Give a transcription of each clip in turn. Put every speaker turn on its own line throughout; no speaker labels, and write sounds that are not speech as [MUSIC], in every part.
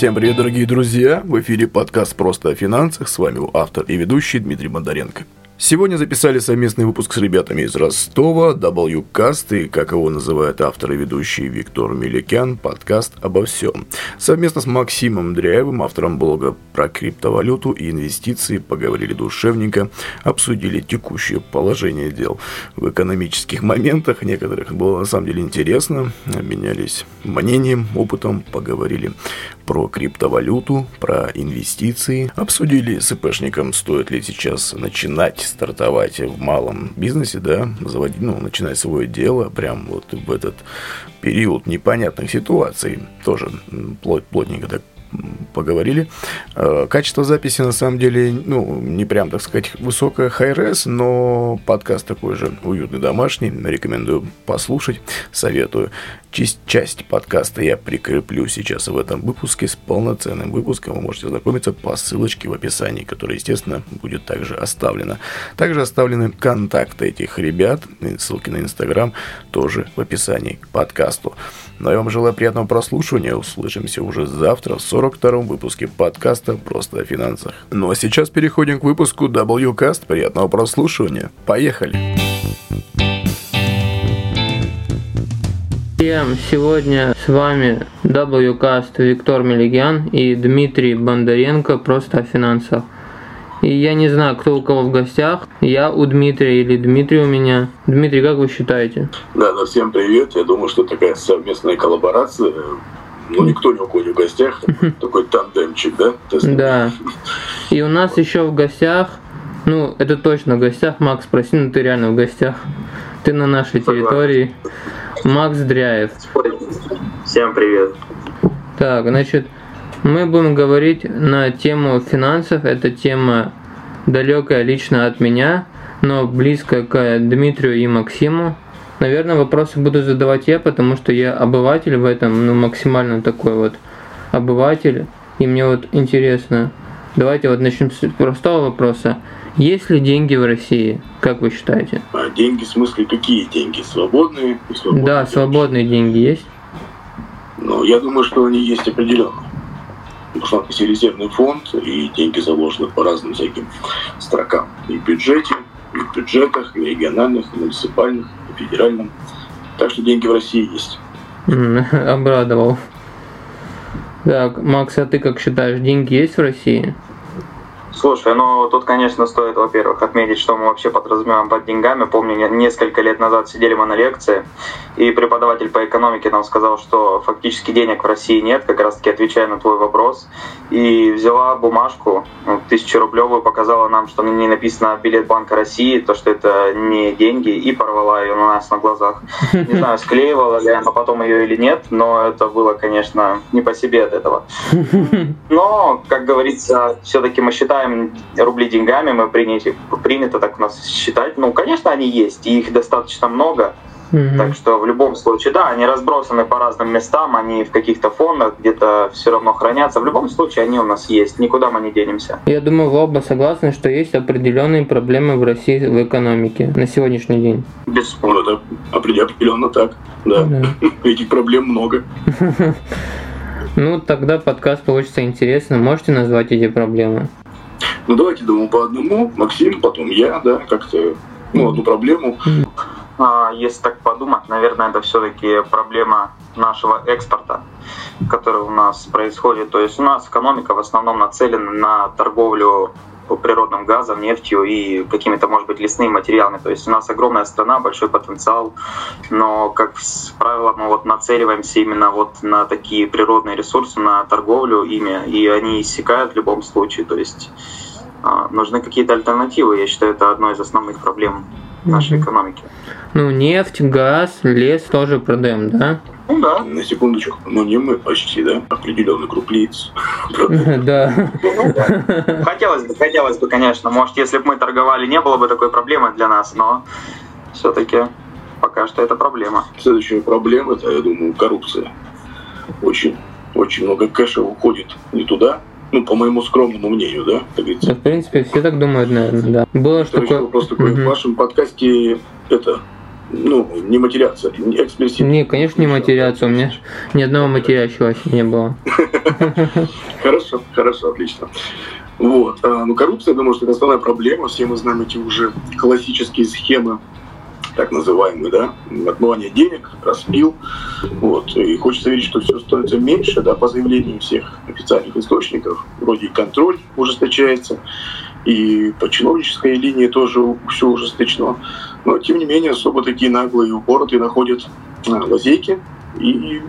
Всем привет, дорогие друзья! В эфире подкаст «Просто о финансах». С вами автор и ведущий Дмитрий Бондаренко. Сегодня записали совместный выпуск с ребятами из Ростова, WCast и, как его называют автор и ведущий Виктор Меликян, подкаст «Обо всем». Совместно с Максимом Дряевым, автором блога про криптовалюту и инвестиции, поговорили душевненько, обсудили текущее положение дел в экономических моментах. Некоторых было на самом деле интересно, обменялись мнением, опытом, поговорили про криптовалюту, про инвестиции. Обсудили с ИПшником, стоит ли сейчас начинать стартовать в малом бизнесе, да, заводить, ну, начинать свое дело прям вот в этот период непонятных ситуаций. Тоже плот, плотненько так поговорили. Э, качество записи, на самом деле, ну, не прям, так сказать, высокое high-res, но подкаст такой же уютный, домашний. Рекомендую послушать, советую. Часть, часть подкаста я прикреплю сейчас в этом выпуске с полноценным выпуском. Вы можете ознакомиться по ссылочке в описании, которая, естественно, будет также оставлена. Также оставлены контакты этих ребят, ссылки на Инстаграм тоже в описании к подкасту. Но я вам желаю приятного прослушивания. Услышимся уже завтра в 42-м выпуске подкаста «Просто о финансах». Ну а сейчас переходим к выпуску WCast. Приятного прослушивания. Поехали!
Всем сегодня с вами WCast Виктор Мелигян и Дмитрий Бондаренко просто о финансах. И я не знаю, кто у кого в гостях. Я у Дмитрия или Дмитрий у меня. Дмитрий, как вы считаете?
Да, да, всем привет. Я думаю, что такая совместная коллаборация. Ну, никто ни у кого не в гостях. [LAUGHS] Такой тандемчик, да?
Да. [LAUGHS] И у нас еще в гостях, ну, это точно в гостях, Макс, спроси, ну ты реально в гостях. Ты на нашей территории. Макс Дряев.
Всем привет.
Так, значит, мы будем говорить на тему финансов. Это тема далекая лично от меня, но близкая к Дмитрию и Максиму. Наверное, вопросы буду задавать я, потому что я обыватель в этом, ну, максимально такой вот обыватель. И мне вот интересно, давайте вот начнем с простого вопроса. Есть ли деньги в России, как вы считаете?
А деньги в смысле какие деньги? Свободные?
свободные да, деньги? свободные деньги есть.
Ну, я думаю, что они есть определенно. Есть резервный фонд, и деньги заложены по разным всяким строкам. И в бюджете, и в бюджетах, и региональных, и муниципальных, и федеральном. Так что деньги в России есть. [LAUGHS]
Обрадовал. Так, Макс, а ты как считаешь, деньги есть в России?
Слушай, ну тут, конечно, стоит, во-первых, отметить, что мы вообще подразумеваем под деньгами. Помню, несколько лет назад сидели мы на лекции, и преподаватель по экономике нам сказал, что фактически денег в России нет, как раз таки отвечая на твой вопрос. И взяла бумажку, ну, тысячу рублевую, показала нам, что на ней написано билет Банка России, то, что это не деньги, и порвала ее у нас на глазах. Не знаю, склеивала ли она потом ее или нет, но это было, конечно, не по себе от этого. [LAUGHS] Но, как говорится, все-таки мы считаем, считаем рубли деньгами, мы приняли, принято так у нас считать. Ну, конечно, они есть, и их достаточно много. Mm-hmm. Так что в любом случае, да, они разбросаны по разным местам, они в каких-то фондах где-то все равно хранятся. В любом случае они у нас есть, никуда мы не денемся.
Я думаю, вы оба согласны, что есть определенные проблемы в России в экономике на сегодняшний день.
Бесспорно, да. Определенно так. Да. да. [LAUGHS] Этих проблем много. [LAUGHS]
Ну, тогда подкаст получится интересным. Можете назвать эти проблемы?
Ну давайте, думаю, по одному. Максим, потом я, да, как-то, ну, одну проблему.
А, если так подумать, наверное, это все-таки проблема нашего экспорта, который у нас происходит. То есть у нас экономика в основном нацелена на торговлю природным газом, нефтью и какими-то, может быть, лесными материалами. То есть у нас огромная страна, большой потенциал, но, как правило, мы вот нацеливаемся именно вот на такие природные ресурсы, на торговлю ими, и они иссякают в любом случае. То есть а, нужны какие-то альтернативы. Я считаю, это одной из основных проблем нашей экономики.
Ну, нефть, газ, лес тоже продаем, да?
Ну да. На секундочку. Ну не мы почти, да? Определенный круг лиц. [LAUGHS]
Да.
Хотелось бы, хотелось бы, конечно. Может, если бы мы торговали, не было бы такой проблемы для нас, но все-таки пока что это проблема.
Следующая проблема, это, я думаю, коррупция. Очень, очень много кэша уходит не туда, ну, по моему скромному мнению, да,
как говорится. Да, в принципе, все так думают, наверное, да. Было что такое...
Вопрос такой, угу. в вашем подкасте это ну, не матеряться, не эксплисивно.
Не, конечно, не матеряться. У меня ни одного матерящегося не было. [LAUGHS]
Хорошо, хорошо, отлично. Вот. А, ну, коррупция, я думаю, что это основная проблема. Все мы знаем эти уже классические схемы так называемые, да, отмывание денег, распил. Вот. И хочется верить, что все становится меньше, да, по заявлению всех официальных источников. Вроде и контроль ужесточается, и по чиновнической линии тоже все ужесточено. Но, тем не менее, особо такие наглые и упоротые находят а, лазейки и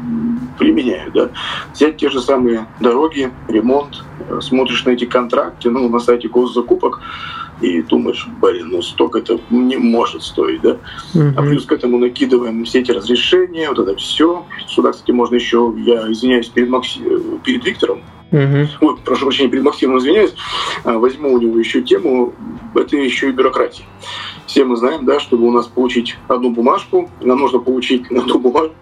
применяют. Да. Взять те же самые дороги, ремонт, э, смотришь на эти контракты, ну, на сайте госзакупок, и думаешь, блин, ну столько это не может стоить, да? Uh-huh. А плюс к этому накидываем все эти разрешения, вот это все. Сюда, кстати, можно еще, я извиняюсь перед, Макси... перед Виктором, uh-huh. Ой, прошу прощения, перед Максимом извиняюсь, а, возьму у него еще тему, это еще и бюрократия. Все мы знаем, да, чтобы у нас получить одну бумажку, нам нужно получить одну бумажку,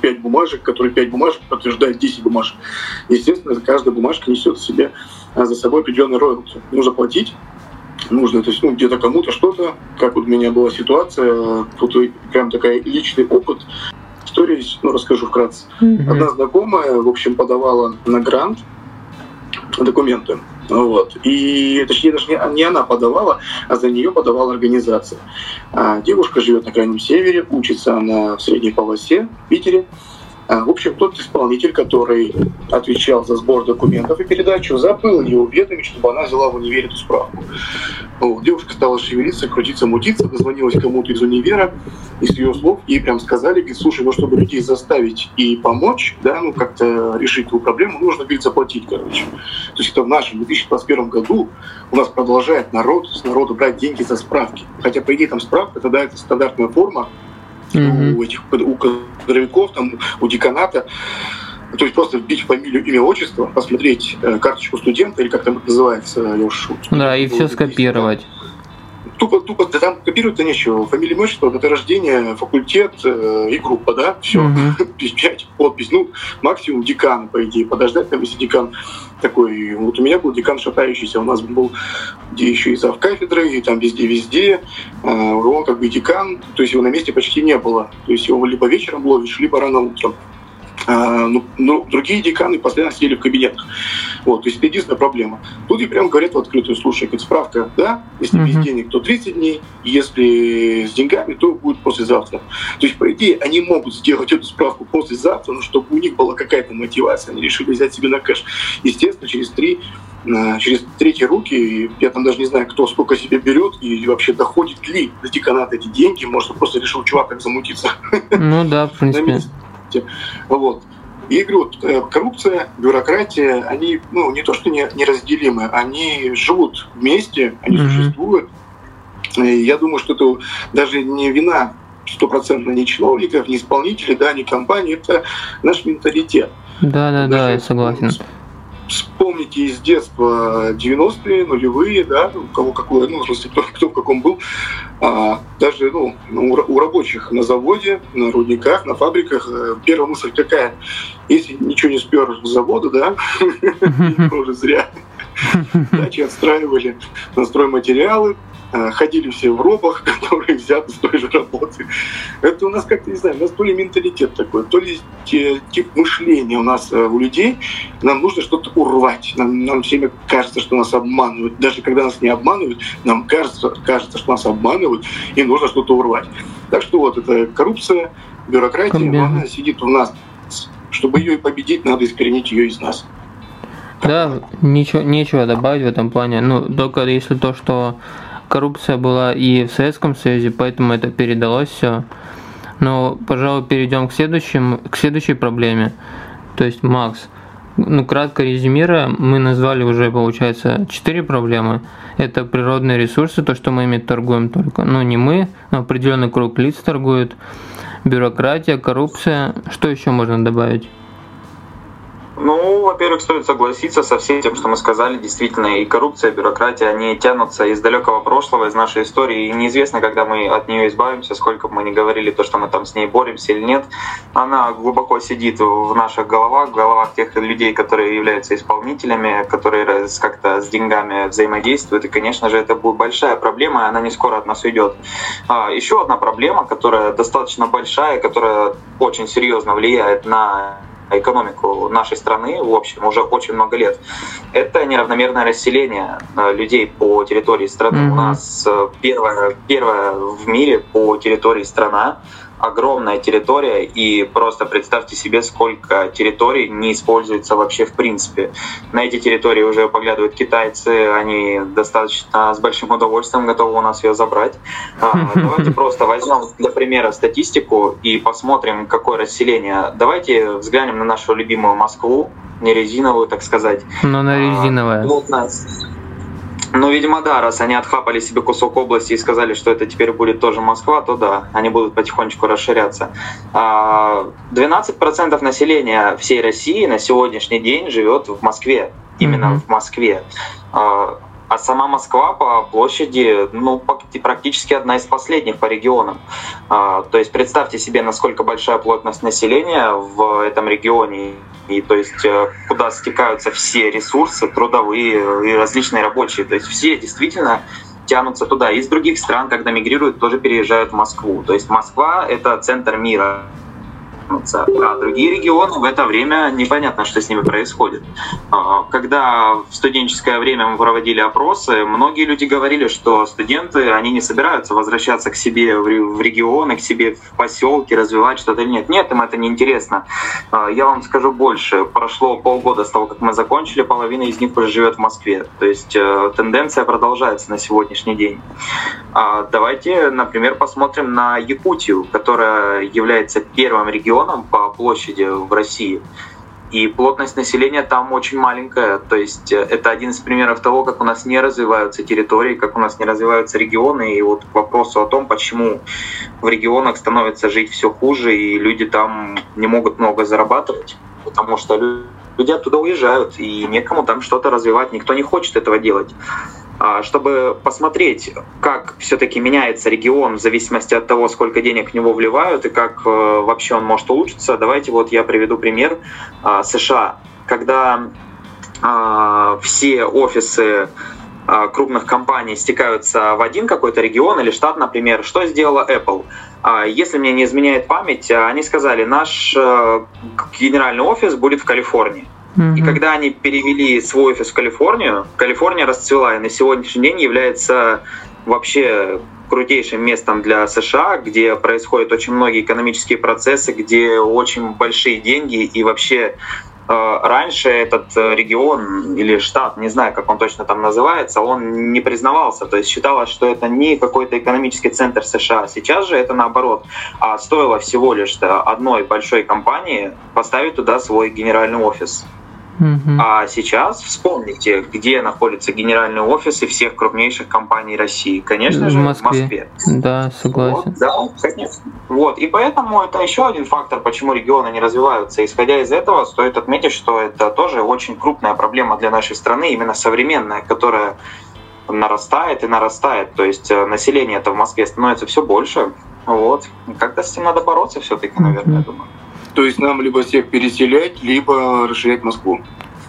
5 бумажек, которые 5 бумажек подтверждают 10 бумажек. Естественно, каждая бумажка несет в себе а, за собой определенный роялти. Нужно платить, нужно, то есть ну, где-то кому-то что-то, как вот у меня была ситуация, тут прям такая личный опыт, история, ну, расскажу вкратце. Mm-hmm. Одна знакомая, в общем, подавала на грант документы. Вот. И точнее даже не, не она подавала, а за нее подавала организация. А девушка живет на крайнем севере, учится она в средней полосе в Питере. А, в общем, тот исполнитель, который отвечал за сбор документов и передачу, забыл ее уведомить, чтобы она взяла в универе эту справку. Вот. Девушка стала шевелиться, крутиться, мутиться, дозвонилась кому-то из универа, и с ее слов ей прям сказали, говорит, слушай, ну чтобы людей заставить и помочь, да, ну как-то решить эту проблему, нужно, говорит, заплатить, короче. То есть это в нашем 2021 году у нас продолжает народ с народу брать деньги за справки. Хотя, по идее, там справка, тогда это стандартная форма, mm-hmm. у этих у кадровиков, там, у деканата. То есть просто вбить фамилию, имя, отчество, посмотреть э, карточку студента, или как там это называется, я уж...
Да, и все скопировать.
Тупо, тупо, да там копировать-то нечего. Фамилия, отчество, дата рождения, факультет э, и группа, да, все. Угу. Печать, подпись. Ну, максимум декан, по идее, подождать, там, если декан такой... Вот у меня был декан шатающийся, у нас был где еще и зав кафедры, и там везде-везде. Э, он как бы декан, то есть его на месте почти не было. То есть его либо вечером ловишь, либо рано утром. А, ну, ну, другие деканы постоянно сидели в кабинетах. Вот, то есть это единственная проблема. Тут и прям говорят в открытую, слушай, говорит, справка, да, если без денег, то 30 дней, если с деньгами, то будет послезавтра. То есть, по идее, они могут сделать эту справку послезавтра, но чтобы у них была какая-то мотивация, они решили взять себе на кэш. Естественно, через три через третьи руки, я там даже не знаю, кто сколько себе берет и вообще доходит ли до деканата эти деньги, может, просто решил чувак как замутиться.
Ну да, в [LAUGHS] принципе.
Вот. И говорю, э, коррупция, бюрократия, они ну, не то что не, неразделимы, они живут вместе, они mm-hmm. существуют. И я думаю, что это даже не вина стопроцентно не чиновников, не исполнителей, да, не компаний, это наш менталитет.
Да, да, да, я согласен
вспомните из детства 90-е, нулевые, да, у кого какой, ну, в смысле, кто, кто в каком был, а, даже ну, у, у рабочих на заводе, на рудниках, на фабриках, э, первая мысль какая? Если ничего не спер с завода, да, [LAUGHS] уже зря. [LAUGHS] Дачи отстраивали на стройматериалы, ходили все в робах, [LAUGHS] которые взяты с той же работы. Это у нас как-то, не знаю, у нас то ли менталитет такой, то ли тип мышления у нас э, у людей. Нам нужно что-то урвать. Нам, нам всеми кажется, что нас обманывают. Даже когда нас не обманывают, нам кажется, кажется, что нас обманывают, и нужно что-то урвать. Так что вот эта коррупция, бюрократия, она сидит у нас. Чтобы ее победить, надо искоренить ее из нас.
Да, ничего, нечего добавить в этом плане. Ну, только если то, что коррупция была и в Советском Союзе, поэтому это передалось все. Но, пожалуй, перейдем к, следующему, к следующей проблеме. То есть, Макс, ну, кратко резюмируя, мы назвали уже, получается, четыре проблемы. Это природные ресурсы, то, что мы ими торгуем только. Ну, не мы, но определенный круг лиц торгует. Бюрократия, коррупция. Что еще можно добавить?
Ну, во-первых, стоит согласиться со всем тем, что мы сказали. Действительно, и коррупция, и бюрократия, они тянутся из далекого прошлого, из нашей истории. И неизвестно, когда мы от нее избавимся, сколько бы мы ни говорили, то, что мы там с ней боремся или нет. Она глубоко сидит в наших головах, в головах тех людей, которые являются исполнителями, которые как-то с деньгами взаимодействуют. И, конечно же, это будет большая проблема, и она не скоро от нас уйдет. А, еще одна проблема, которая достаточно большая, которая очень серьезно влияет на экономику нашей страны, в общем, уже очень много лет, это неравномерное расселение э, людей по территории страны. Mm-hmm. У нас э, первая, первая в мире по территории страна, огромная территория, и просто представьте себе, сколько территорий не используется вообще в принципе. На эти территории уже поглядывают китайцы, они достаточно с большим удовольствием готовы у нас ее забрать. А, [LAUGHS] давайте просто возьмем для примера статистику и посмотрим, какое расселение. Давайте взглянем на нашу любимую Москву, не резиновую, так сказать.
Но на резиновая.
А, вот нас ну, видимо, да, раз они отхапали себе кусок области и сказали, что это теперь будет тоже Москва, то да, они будут потихонечку расширяться. 12% а, населения всей России на сегодняшний день живет в Москве, именно mm-hmm. в Москве. А, сама Москва по площади ну, практически одна из последних по регионам. А, то есть представьте себе, насколько большая плотность населения в этом регионе, и то есть э, куда стекаются все ресурсы трудовые и различные рабочие. То есть все действительно тянутся туда. Из других стран, когда мигрируют, тоже переезжают в Москву. То есть Москва — это центр мира а другие регионы в это время непонятно, что с ними происходит. А, когда в студенческое время мы проводили опросы, многие люди говорили, что студенты, они не собираются возвращаться к себе в регионы, к себе в поселки, развивать что-то или нет. Нет, им это не интересно. А, я вам скажу больше. Прошло полгода с того, как мы закончили, половина из них уже живет в Москве. То есть э, тенденция продолжается на сегодняшний день. Давайте, например, посмотрим на Якутию, которая является первым регионом, регионам по площади в России. И плотность населения там очень маленькая. То есть э, это один из примеров того, как у нас не развиваются территории, как у нас не развиваются регионы. И вот к вопросу о том, почему в регионах становится жить все хуже, и люди там не могут много зарабатывать, потому что люди оттуда уезжают, и некому там что-то развивать, никто не хочет этого делать. А, чтобы посмотреть, как все-таки меняется регион в зависимости от того, сколько денег в него вливают и как э, вообще он может улучшиться, давайте вот я приведу пример а, США. Когда а, все офисы крупных компаний стекаются в один какой-то регион или штат, например, что сделала Apple? Если мне не изменяет память, они сказали, наш э, генеральный офис будет в Калифорнии. И когда они перевели свой офис в Калифорнию, Калифорния расцвела и на сегодняшний день является вообще крутейшим местом для США, где происходят очень многие экономические процессы, где очень большие деньги и вообще э, раньше этот регион или штат, не знаю, как он точно там называется, он не признавался, то есть считалось, что это не какой-то экономический центр США. Сейчас же это наоборот. А стоило всего лишь одной большой компании поставить туда свой генеральный офис. Угу. А сейчас вспомните, где находятся генеральные офисы всех крупнейших компаний России. Конечно в же, Москве. в Москве.
Да, согласен.
Вот, да, конечно. Вот. И поэтому это еще один фактор, почему регионы не развиваются. Исходя из этого, стоит отметить, что это тоже очень крупная проблема для нашей страны, именно современная, которая нарастает и нарастает. То есть э, население это в Москве становится все больше. Вот. Как-то с этим надо бороться все-таки, наверное, mm-hmm. я думаю.
То есть нам либо всех переселять, либо расширять Москву.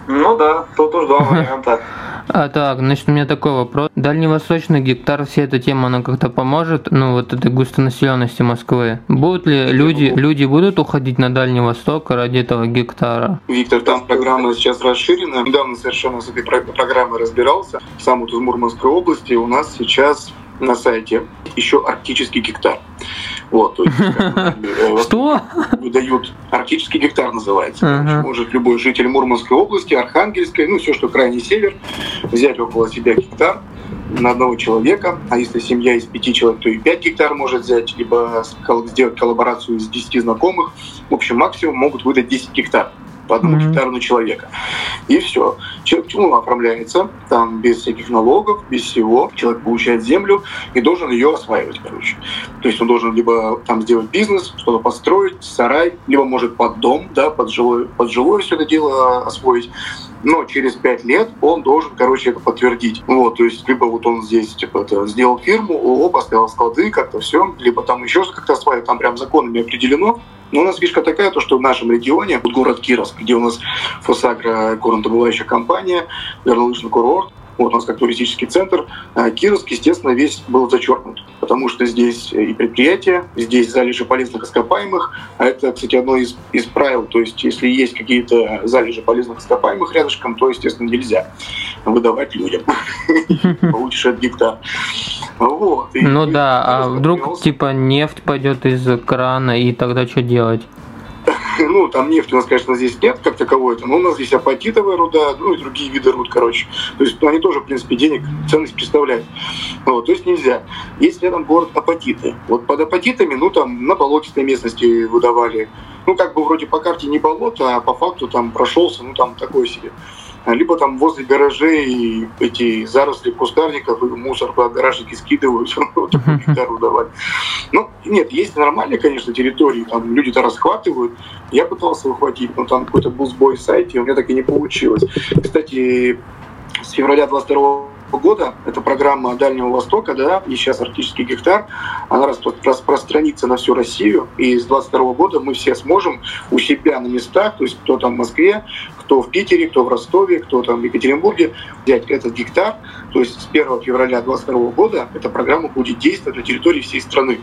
Ну да, тут уж два варианта. [LAUGHS]
А так, значит, у меня такой вопрос. Дальневосточный гектар, вся эта тема, она как-то поможет, ну, вот этой густонаселенности Москвы? Будут ли люди, люди будут уходить на Дальний Восток ради этого гектара?
Виктор, там программа сейчас расширена. Недавно совершенно с этой программой разбирался. Сам вот из Мурманской области у нас сейчас на сайте еще арктический гектар. Вот, то есть, [LAUGHS]
э, Что?
Выдают арктический гектар называется. Может любой житель Мурманской области, Архангельской, ну все, что крайний север, взять около себя гектар на одного человека, а если семья из пяти человек, то и пять гектар может взять, либо сделать коллаборацию из десяти знакомых. В общем, максимум могут выдать 10 гектар. По одному mm-hmm. гектару на человека. И все. Человек ну, оформляется, там без всяких налогов, без всего. Человек получает землю и должен ее осваивать, короче. То есть он должен либо там сделать бизнес, что-то построить, сарай, либо может под дом, да, под жилое, под жилое все это дело освоить но через пять лет он должен, короче, это подтвердить. Вот, то есть, либо вот он здесь, типа, это, сделал фирму, ООО, поставил склады, как-то все, либо там еще как-то осваивает, там прям законами определено. Но у нас фишка такая, то, что в нашем регионе, вот город Кировск, где у нас Фосагра, горнодобывающая компания, горнолыжный курорт, вот у нас как туристический центр, а Кировск, естественно, весь был зачеркнут, потому что здесь и предприятия, здесь залежи полезных ископаемых, а это, кстати, одно из, из правил, то есть если есть какие-то залежи полезных ископаемых рядышком, то, естественно, нельзя выдавать людям. [LAUGHS] Получишь от гектар.
Вот. Ну да, а вдруг типа нефть пойдет из крана, и тогда что делать? [LAUGHS]
ну, там нефти у нас, конечно, здесь нет как таковой, но у нас здесь апатитовая руда, ну и другие виды руд, короче. То есть ну, они тоже, в принципе, денег, ценность представляют. Вот, то есть нельзя. Есть рядом город Апатиты. Вот под Апатитами, ну, там на болотистой местности выдавали. Ну, как бы вроде по карте не болото, а по факту там прошелся, ну, там такой себе либо там возле гаражей эти заросли кустарников и мусор по гаражники скидывают, [LAUGHS] вот гектару давать. Ну, нет, есть нормальные, конечно, территории, там люди-то расхватывают. Я пытался ухватить, но там какой-то был сбой в сайте, у меня так и не получилось. Кстати, с февраля 22 года, это программа Дальнего Востока, да, и сейчас арктический гектар, она распространится на всю Россию, и с 22 года мы все сможем у себя на местах, то есть кто там в Москве, кто в Питере, кто в Ростове, кто там в Екатеринбурге, взять этот гектар, то есть с 1 февраля 2022 года эта программа будет действовать на территории всей страны.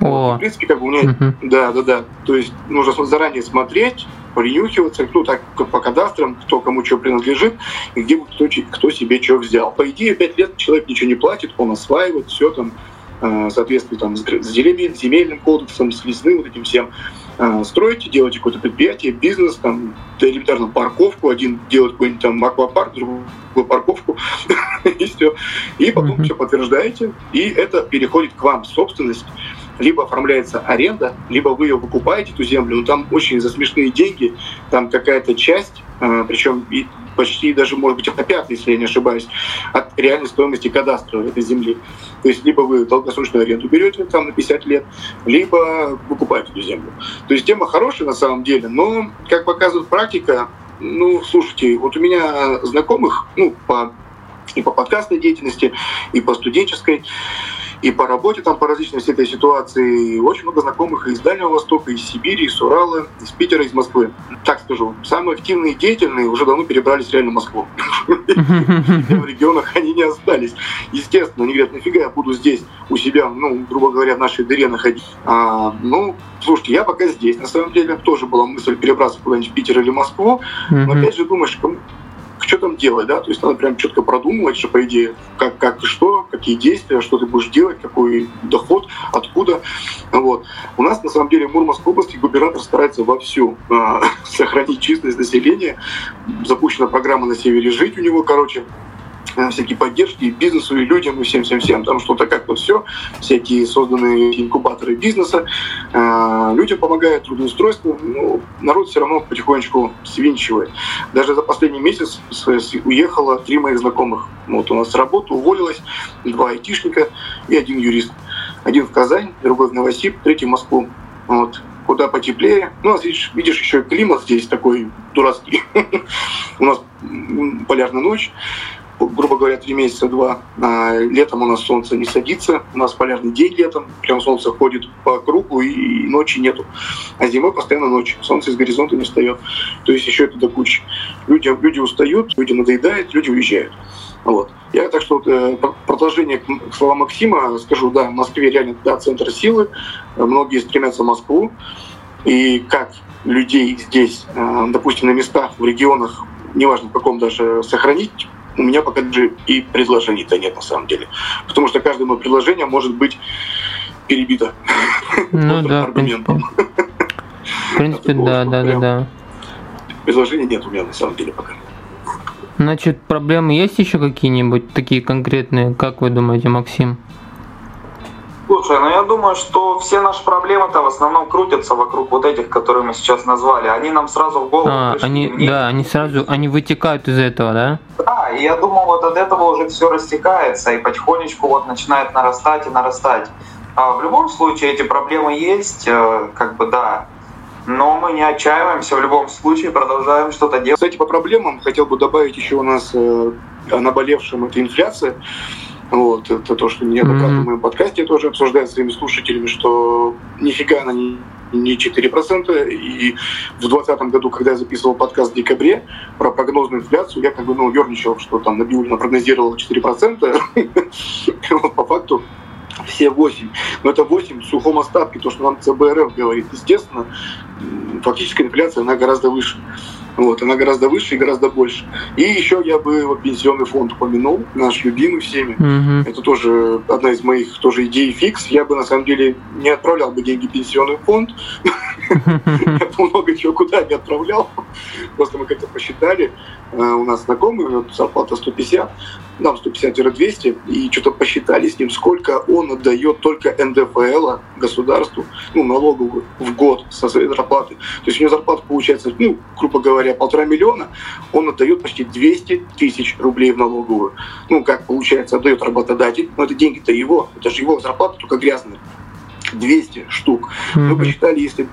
О. В принципе, как бы у меня, угу. да, да, да, то есть нужно заранее смотреть, принюхиваться, ну так по кадастрам, кто кому что принадлежит, и где кто, кто себе что взял. По идее, пять лет человек ничего не платит, он осваивает все там, э, соответственно, там, с земельным кодексом, с лесным вот этим всем. Э, строите, делаете какое-то предприятие, бизнес, там, элементарно парковку, один делает какой-нибудь там аквапарк, другой парковку, [LAUGHS] и все. И потом все подтверждаете, и это переходит к вам в собственность либо оформляется аренда, либо вы ее покупаете, эту землю, но там очень за смешные деньги, там какая-то часть, э, причем почти даже, может быть, на пятый, если я не ошибаюсь, от реальной стоимости кадастра этой земли. То есть либо вы долгосрочную аренду берете там на 50 лет, либо выкупаете эту землю. То есть тема хорошая на самом деле, но, как показывает практика, ну, слушайте, вот у меня знакомых, ну, по, и по подкастной деятельности, и по студенческой, и по работе там по различной всей этой ситуации. Очень много знакомых из Дальнего Востока, из Сибири, из Урала, из Питера, из Москвы. Так скажу, самые активные и деятельные уже давно перебрались реально в Москву. [LAUGHS] В регионах они не остались. Естественно, они говорят, нафига я буду здесь у себя, ну, грубо говоря, в нашей дыре находить. А, ну, слушайте, я пока здесь. На самом деле тоже была мысль перебраться куда-нибудь в Питер или Москву. Но опять же думаешь, что там делать, да, то есть надо прям четко продумывать, что, по идее, как, как и что, какие действия, что ты будешь делать, какой доход, откуда, вот. У нас, на самом деле, в Мурманской области губернатор старается вовсю э, [LAUGHS] сохранить численность населения, запущена программа «На севере жить» у него, короче, всякие поддержки и бизнесу, и людям, и всем-всем-всем. Там что-то как-то все, всякие созданные инкубаторы бизнеса, э, людям помогают, трудоустройство. Ну, народ все равно потихонечку свинчивает. Даже за последний месяц уехало три моих знакомых. Вот у нас с работы уволилось два айтишника и один юрист. Один в Казань, другой в Новосиб, третий в Москву. Вот куда потеплее. Ну, у нас, видишь, видишь, еще климат здесь такой дурацкий. [LAUGHS] У нас полярная ночь, грубо говоря, три месяца, два. А летом у нас солнце не садится, у нас полярный день летом, прям солнце ходит по кругу и ночи нету. А зимой постоянно ночь, солнце из горизонта не встает. То есть еще это до кучи. Люди, люди устают, люди надоедают, люди уезжают. Вот. Я так что э, продолжение к словам Максима скажу, да, в Москве реально да, центр силы, многие стремятся в Москву, и как людей здесь, э, допустим, на местах, в регионах, неважно в каком даже, сохранить у меня пока же и предложений-то нет на самом деле. Потому что каждое мое предложение может быть перебито [LAUGHS]
ну, да, аргументом. В принципе, да, да, да, да.
Предложений нет у меня на самом деле пока.
Значит, проблемы есть еще какие-нибудь такие конкретные, как вы думаете, Максим?
Слушай, ну я думаю, что все наши проблемы-то в основном крутятся вокруг вот этих, которые мы сейчас назвали. Они нам сразу в голову
А,
пришли.
они,
Мне-
да, они сразу, они вытекают из этого, да?
Да, и я думаю, вот от этого уже все растекается и потихонечку вот начинает нарастать и нарастать. А в любом случае эти проблемы есть, э, как бы да. Но мы не отчаиваемся, в любом случае продолжаем что-то делать.
Кстати, по проблемам хотел бы добавить еще у нас э, о наболевшем это инфляция. Вот, это то, что неоднократно
Мгм.
в моем подкасте тоже обсуждаю с своими слушателями, что нифига она не, не 4%. И в 2020 году, когда я записывал подкаст в декабре про прогнозную инфляцию, я как бы ну, ерничал, что там Набиулина прогнозировала 4%. [LAUGHS] Вот по факту все 8. Но это 8 в сухом остатке, то, что нам ЦБРФ говорит. Естественно, фактическая инфляция, она гораздо выше. Вот, она гораздо выше и гораздо больше. И еще я бы вот пенсионный фонд упомянул, наш любимый всеми.
Мгм.
Это тоже одна из моих тоже идей фикс. Я бы на самом деле не отправлял бы деньги в пенсионный фонд. Я бы много чего куда не отправлял. Просто мы как-то посчитали. Э, У нас знакомый, у него зарплата 150, нам 150-200, и что-то посчитали с ним, сколько он отдает только НДФЛ государству, ну, налоговую в год со своей зарплаты. То есть у него зарплата получается, ну, грубо говоря, полтора миллиона, он отдает почти 200 тысяч рублей в налоговую. Ну, как получается, отдает работодатель, но это деньги-то его, это же его зарплата, только грязная. 200 штук. Мы посчитали, если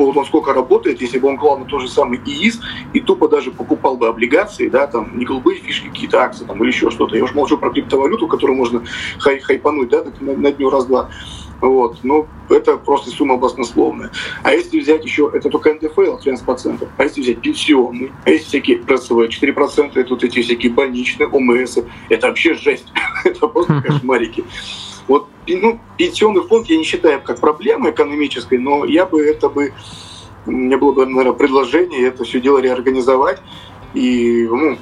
бы вот он сколько работает, если бы он клал на тот же самый ИИС и тупо даже покупал бы облигации, да, там, не голубые фишки, какие-то акции там, или еще что-то. Я уже молчу про криптовалюту, которую можно хай хайпануть, да, так на, на дню раз-два. Вот, ну, это просто сумма баснословная. А если взять еще, это только НДФЛ 13%, а если взять пенсионный, а если всякие ПСВ 4%, это вот эти всякие больничные, ОМС, это вообще жесть. [LAUGHS] это просто [LAUGHS] кошмарики. Вот ну, пенсионный фонд я не считаю как проблемой экономической, но я бы это бы, меня было бы, наверное, предложение это все дело реорганизовать и ну,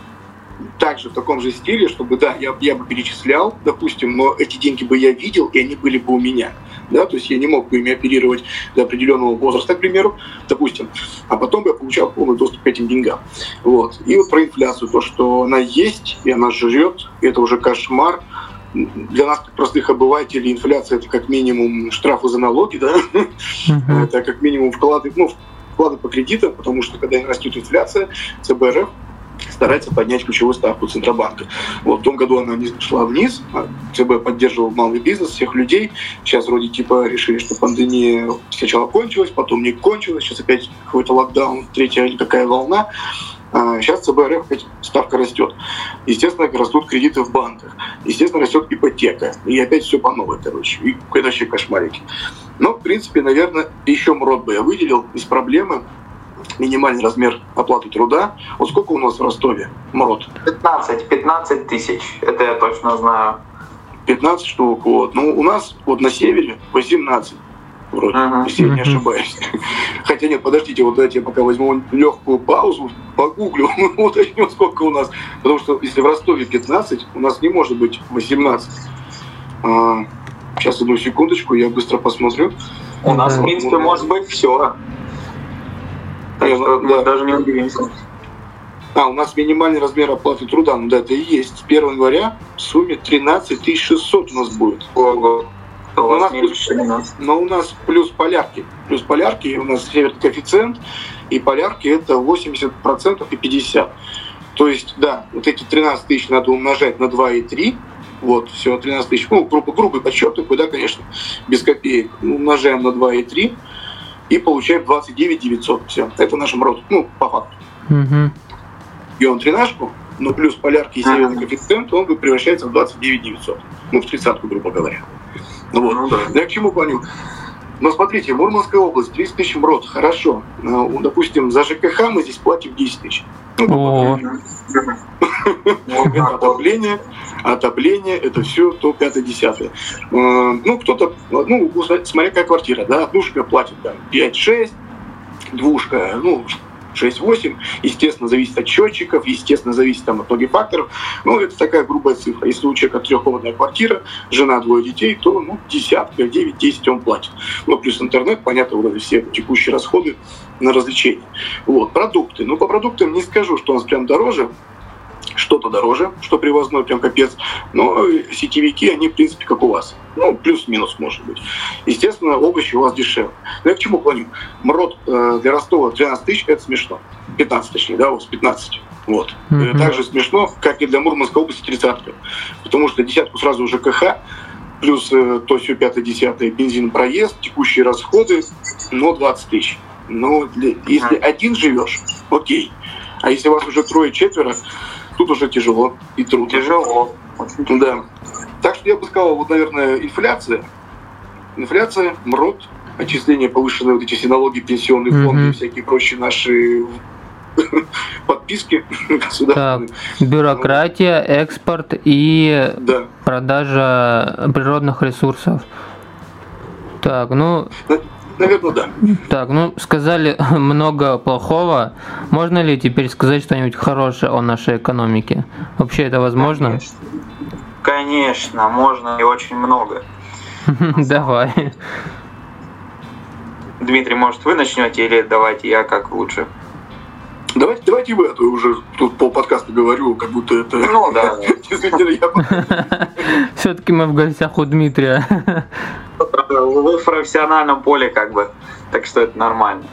также в таком же стиле, чтобы, да, я, я бы перечислял, допустим, но эти деньги бы я видел, и они были бы у меня. Да, то есть я не мог бы ими оперировать до определенного возраста, к примеру, допустим, а потом бы я получал полный доступ к этим деньгам. Вот. И вот про инфляцию, то, что она есть, и она жрет, и это уже кошмар, для нас, как простых обывателей, инфляция это как минимум штрафы за налоги, да,
Мгм. [LAUGHS]
это как минимум вклады, ну, вклады по кредитам, потому что когда растет инфляция, ЦБРФ старается поднять ключевую ставку Центробанка. Вот в том году она не шла вниз, а ЦБ поддерживал малый бизнес, всех людей. Сейчас вроде типа решили, что пандемия сначала кончилась, потом не кончилась, сейчас опять какой-то локдаун, третья или какая волна. А Сейчас ЦБРФ опять ставка растет. Естественно, растут кредиты в банках. Естественно, растет ипотека. И опять все по новой, короче. И это вообще кошмарики. Но, в принципе, наверное, еще МРОД бы я выделил из проблемы минимальный размер оплаты труда. Вот сколько у нас в Ростове МРОД?
15, 15 тысяч, это я точно знаю.
15 штук. Вот. Ну, у нас вот на севере 18 вроде,
Ага.
если я не ошибаюсь. [LAUGHS] Хотя нет, подождите, вот давайте я пока возьму легкую паузу, погуглю, [LAUGHS] уточню, сколько у нас. Потому что если в Ростове 15, у нас не может быть 18. А, сейчас одну секундочку, я быстро посмотрю.
У нас, в принципе, может быть все. Так что мы
Да.
даже не удивимся.
А, у нас минимальный размер оплаты труда, ну да, это и есть. С 1 января в сумме 13 600 у нас будет.
Ого. У
У
вас
нас
меньше 13.
Но у нас плюс полярки. Плюс полярки, у нас северный коэффициент, и полярки это 80% и 50%. То есть, да, вот эти 13 тысяч надо умножать на 2,3, вот, все, 13 тысяч, ну, грубо, грубый подсчет такой, да, конечно, без копеек, умножаем на 2,3 и получаем 29 900, все, это наш МРОД, ну, по факту.
Мгм.
Берем тринашку, но плюс полярки и северный коэффициент, он превращается в 29 900, ну, в тридцатку, грубо говоря. Ну, вот.
Ну да.
Я к чему клоню? Но смотрите, Мурманская область, 30 тысяч МРОД, хорошо. Ну, допустим, за ЖКХ мы здесь платим 10 тысяч. Ну, это отопление, отопление, это все то 5-10. Ну, кто-то, ну, смотря какая квартира, да, однушка платит там 5-6, двушка, ну, 6-8, естественно, зависит от счетчиков, естественно, зависит там, от многих факторов. Ну, это такая грубая цифра. Если у человека трехкомнатная квартира, жена, двое детей, то ну, десятка, 9-10 он платит. Ну, плюс интернет, понятно, вот эти все текущие расходы на развлечения. Вот, продукты. Ну, по продуктам не скажу, что у нас прям дороже, что-то дороже, что привозной, прям капец. Но сетевики, они, в принципе, как у вас. Ну, плюс-минус, может быть. Естественно, овощи у вас дешевле. Но я к чему клоню? Мрот э, для Ростова 12 тысяч – это смешно. 15 точнее, да, у вас 15. Вот. Mm-hmm. Так же смешно, как и для Мурманской области 30 Потому что десятку сразу уже КХ, плюс э, то все пятое, десятое, бензин, проезд, текущие расходы, но 20 тысяч. Но для, если один живешь, окей. А если у вас уже трое-четверо, тут уже тяжело и трудно.
Тяжело.
Да. Так что я бы сказал, вот, наверное, инфляция. Инфляция, МРОД, отчисления повышенные вот эти все налоги, пенсионные фонды, mm-hmm. всякие прочие наши [LAUGHS] подписки [LAUGHS]
государственные. Так, бюрократия, экспорт и да. продажа природных ресурсов. Так, ну...
Наверное, да.
Так, ну, сказали [LAUGHS] много плохого. Можно ли теперь сказать что-нибудь хорошее о нашей экономике? Вообще это возможно?
Конечно, Конечно можно и очень много. [LAUGHS]
Давай.
Дмитрий, может, вы начнете или давайте я как лучше?
Давайте, давайте вы, а то я уже тут пол подкаста говорю, как будто это...
Ну да. [LAUGHS] Действительно,
я... Все-таки мы в гостях у Дмитрия.
Вы в профессиональном поле как бы, так что это нормально.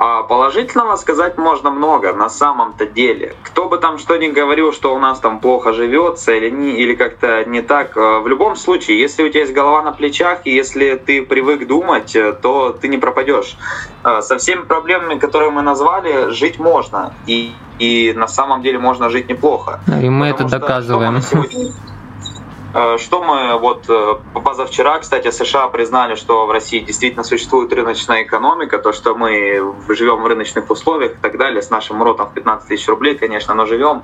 А положительного сказать можно много на самом-то деле. Кто бы там что ни говорил, что у нас там плохо живется или, не, или как-то не так, э, в любом случае, если у тебя есть голова на плечах, и если ты привык думать, э, то ты не пропадешь. Э, со всеми проблемами, которые мы назвали, жить можно. И, и на самом деле можно жить неплохо.
И мы это доказываем.
Э, что мы вот э, позавчера, кстати, США признали, что в России действительно существует рыночная экономика, то, что мы живем в рыночных условиях и так далее, с нашим ротом в 15 тысяч рублей, конечно, но живем.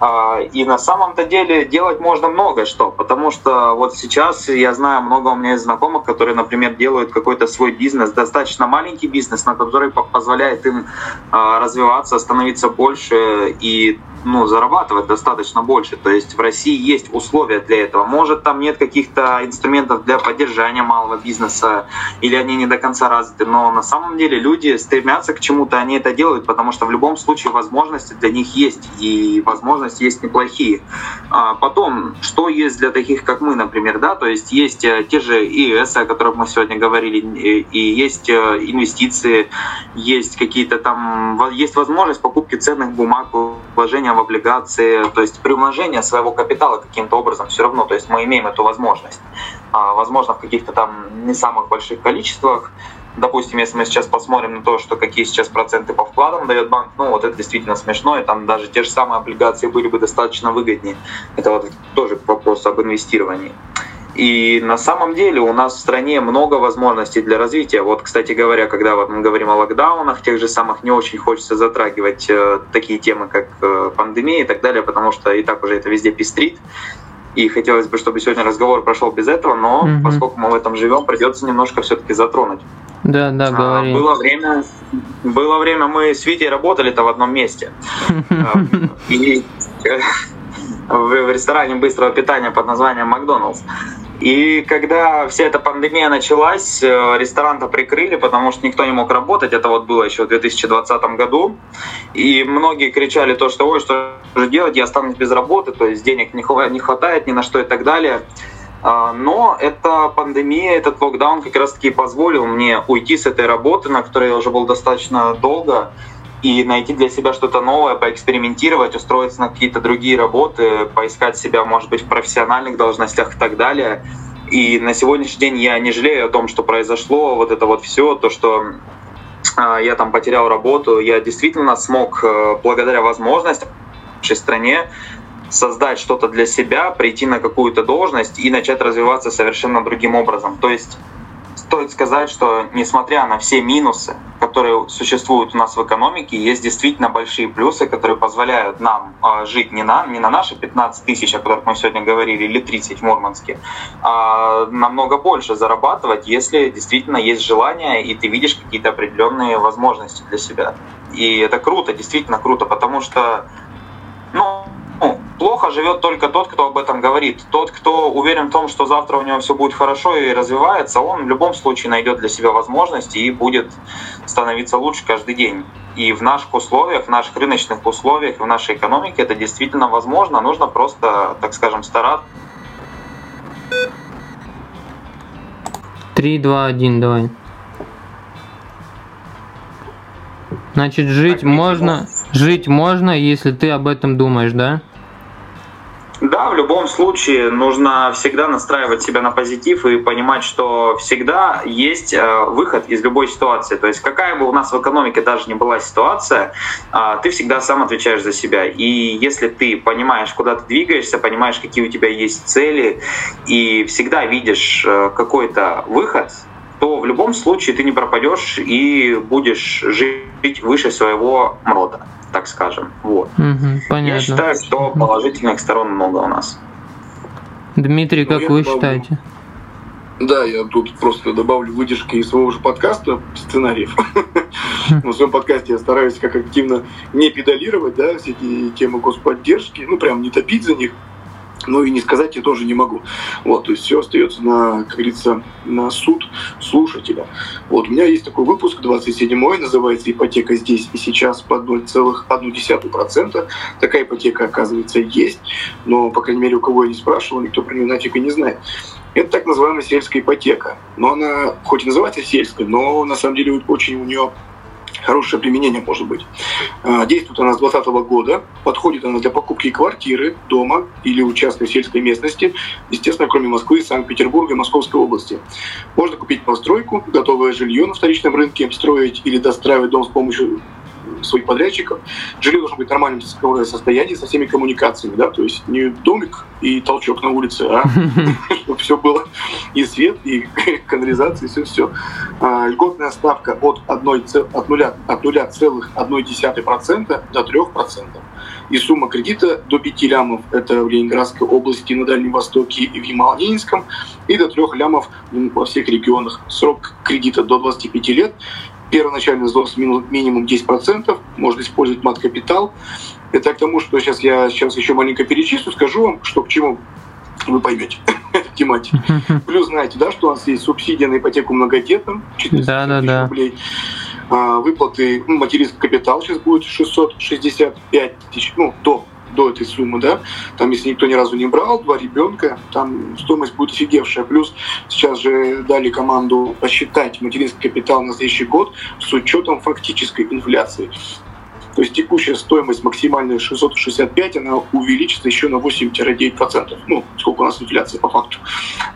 А, и на самом-то деле делать можно много что, потому что вот сейчас я знаю много у меня есть знакомых, которые, например, делают какой-то свой бизнес, достаточно маленький бизнес, на который позволяет им а, развиваться, становиться больше и ну, зарабатывать достаточно больше. То есть в России есть условия для этого. Может, там нет каких-то инструментов для поддержания малого бизнеса, или они не до конца развиты, но на самом деле люди стремятся к чему-то, они это делают, потому что в любом случае возможности для них есть, и возможности есть неплохие. А потом, что есть для таких, как мы, например, да, то есть есть э, те же ИЭС, о которых мы сегодня говорили, и есть э, инвестиции, есть какие-то там, есть возможность покупки ценных бумаг, вложения в облигации, то есть приумножение своего капитала каким-то образом все равно, то есть мы имеем эту возможность. А, возможно, в каких-то там не самых больших количествах, допустим, если мы сейчас посмотрим на то, что какие сейчас проценты по вкладам дает банк, ну вот это действительно смешно, и там даже те же самые облигации были бы достаточно выгоднее. Это вот тоже вопрос об инвестировании. И на самом деле у нас в стране много возможностей для развития. Вот, кстати говоря, когда вот мы говорим о локдаунах, тех же самых не очень хочется затрагивать э, такие темы, как э, пандемия и так далее, потому что и так уже это везде пестрит. И хотелось бы, чтобы сегодня разговор прошел без этого, но угу. поскольку мы в этом живем, придется немножко все-таки затронуть.
Да, да, а, говори.
Было время, было время мы с Витей работали-то в одном месте. [LAUGHS] И в ресторане быстрого питания под названием Макдоналдс. И когда вся эта пандемия началась, э, ресторан-то прикрыли, потому что никто не мог работать. Это вот было еще в 2020 году. И многие кричали то, что ой, что же делать, я останусь без работы, то есть денег не хватает ни на что и так далее. А, но эта пандемия, этот локдаун как раз-таки позволил мне уйти с этой работы, на которой я уже был достаточно долго, и найти для себя что-то новое, поэкспериментировать, устроиться на какие-то другие работы, поискать себя, может быть, в профессиональных должностях и так далее. И на сегодняшний день я не жалею о том, что произошло, вот это вот все, то, что э, я там потерял работу, я действительно смог, э, благодаря возможностям в нашей стране, создать что-то для себя, прийти на какую-то должность и начать развиваться совершенно другим образом. То есть стоит сказать, что несмотря на все минусы, которые существуют у нас в экономике, есть действительно большие плюсы, которые позволяют нам э, жить не на, не на наши 15 тысяч, о которых мы сегодня говорили, или 30 в Мурманске, а намного больше зарабатывать, если действительно есть желание, и ты видишь какие-то определенные возможности для себя. И это круто, действительно круто, потому что ну, плохо живет только тот, кто об этом говорит. Тот, кто уверен в том, что завтра у него все будет хорошо и развивается, он в любом случае найдет для себя возможности и будет становиться лучше каждый день. И в наших условиях, в наших рыночных условиях, в нашей экономике это действительно возможно. Нужно просто, так скажем, стараться.
3, 2, 1, давай. Значит, жить можно, жить можно, если ты об этом думаешь, да?
Да, в любом случае нужно всегда настраивать себя на позитив и понимать, что всегда есть э, выход из любой ситуации. То есть какая бы у нас в экономике даже не была ситуация, а, ты всегда сам отвечаешь за себя. И если ты понимаешь, куда ты двигаешься, понимаешь, какие у тебя есть цели, и всегда видишь э, какой-то выход, то в любом случае ты не пропадешь и будешь жить выше своего рода, так скажем. Вот.
Угу, понятно.
Я считаю, что положительных сторон много у нас.
Дмитрий, как ну, вы добавлю. считаете?
Да, я тут просто добавлю выдержки из своего же подкаста, сценариев. [LAUGHS] В своем подкасте я стараюсь как активно не педалировать, да, все эти темы господдержки, ну, прям не топить за них, но и не сказать я тоже не могу. Вот, то есть все остается на, как говорится, на суд слушателя. Вот, у меня есть такой выпуск 27-й, называется «Ипотека здесь и сейчас под 0,1%». Такая ипотека, оказывается, есть, но, по крайней мере, у кого я не спрашивал, никто про нее нафиг и не знает. Это так называемая сельская ипотека. Но она, хоть и называется сельской, но на самом деле очень у нее хорошее применение может быть. А, действует она с 2020 года, подходит она для покупки квартиры, дома или участка сельской местности, естественно, кроме Москвы, Санкт-Петербурга и Московской области. Можно купить постройку, готовое жилье на вторичном рынке, строить или достраивать дом с помощью своих подрядчиков. Жилье должно быть в нормальном состоянии со всеми коммуникациями, да, то есть не домик и толчок на улице, а [LAUGHS] чтобы все было и свет, и [LAUGHS] канализация, и все-все. А, льготная ставка от 0,1% до 3%. И сумма кредита до 5 лямов, это в Ленинградской области, на Дальнем Востоке и в Ямало-Ненецком, и до 3 лямов во всех регионах. Срок кредита до 25 лет первоначальный взнос минимум 10%, можно использовать мат-капитал. Это к тому, что сейчас я сейчас еще маленько перечислю, скажу вам, что к чему вы поймете [LAUGHS] тематику. [LAUGHS] Плюс знаете, да, что у нас есть субсидия на ипотеку многодетным, 400 да, да, да. рублей. А, выплаты, ну, материнский капитал сейчас будет 665 тысяч, ну, до до этой суммы, да, там, если никто ни разу не брал, два ребенка, там стоимость будет офигевшая. Плюс сейчас же дали команду посчитать материнский капитал на следующий год с учетом фактической инфляции. То есть текущая стоимость максимальная 665, она увеличится еще на 8-9%. Ну, сколько у нас инфляция по факту.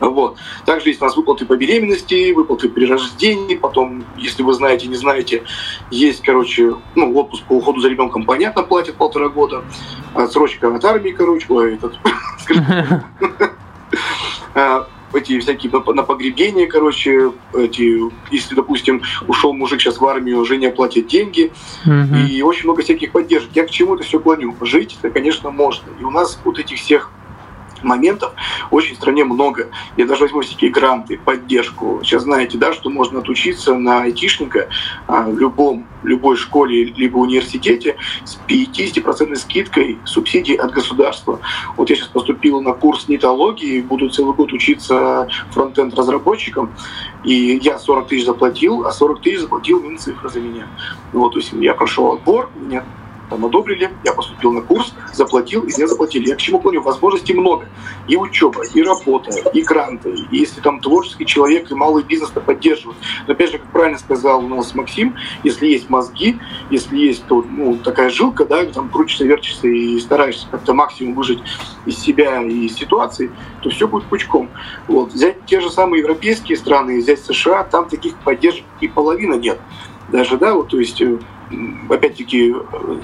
Вот. Также есть у нас выплаты по беременности, выплаты при рождении, потом, если вы знаете, не знаете, есть, короче, ну, отпуск по уходу за ребенком, понятно, платят полтора года, отсрочка от армии, короче, ой, этот, [LAUGHS] [LAUGHS] эти всякие на, погребения, короче, эти, если, допустим, ушел мужик сейчас в армию, жене платят деньги, угу. и очень много всяких поддержек. Я к чему это все клоню? Жить это, конечно, можно. И у нас вот этих всех моментов очень в стране много. Я даже возьму всякие гранты, поддержку. Сейчас знаете, да, что можно отучиться на айтишника а, в любом, любой школе либо университете с 50% скидкой субсидий от государства. Вот я сейчас поступил на курс нетологии, буду целый год учиться фронтенд разработчиком, и я 40 тысяч заплатил, а 40 тысяч заплатил Минцифра за меня. Вот, то есть я прошел отбор, меня там одобрили, я поступил на курс, заплатил, и мне заплатили. Я к чему помню, возможностей много. И учеба, и работа, и гранты, и если там творческий человек и малый бизнес то поддерживают. Но опять же, как правильно сказал у нас Максим, если есть мозги, если есть то, ну, такая жилка, да, там крутишься, вертишься и стараешься как-то максимум выжить из себя и из ситуации, то все будет пучком. Вот. Взять те же самые европейские страны, взять США, там таких поддержек и половина нет. Даже, да, вот, то есть э, опять-таки,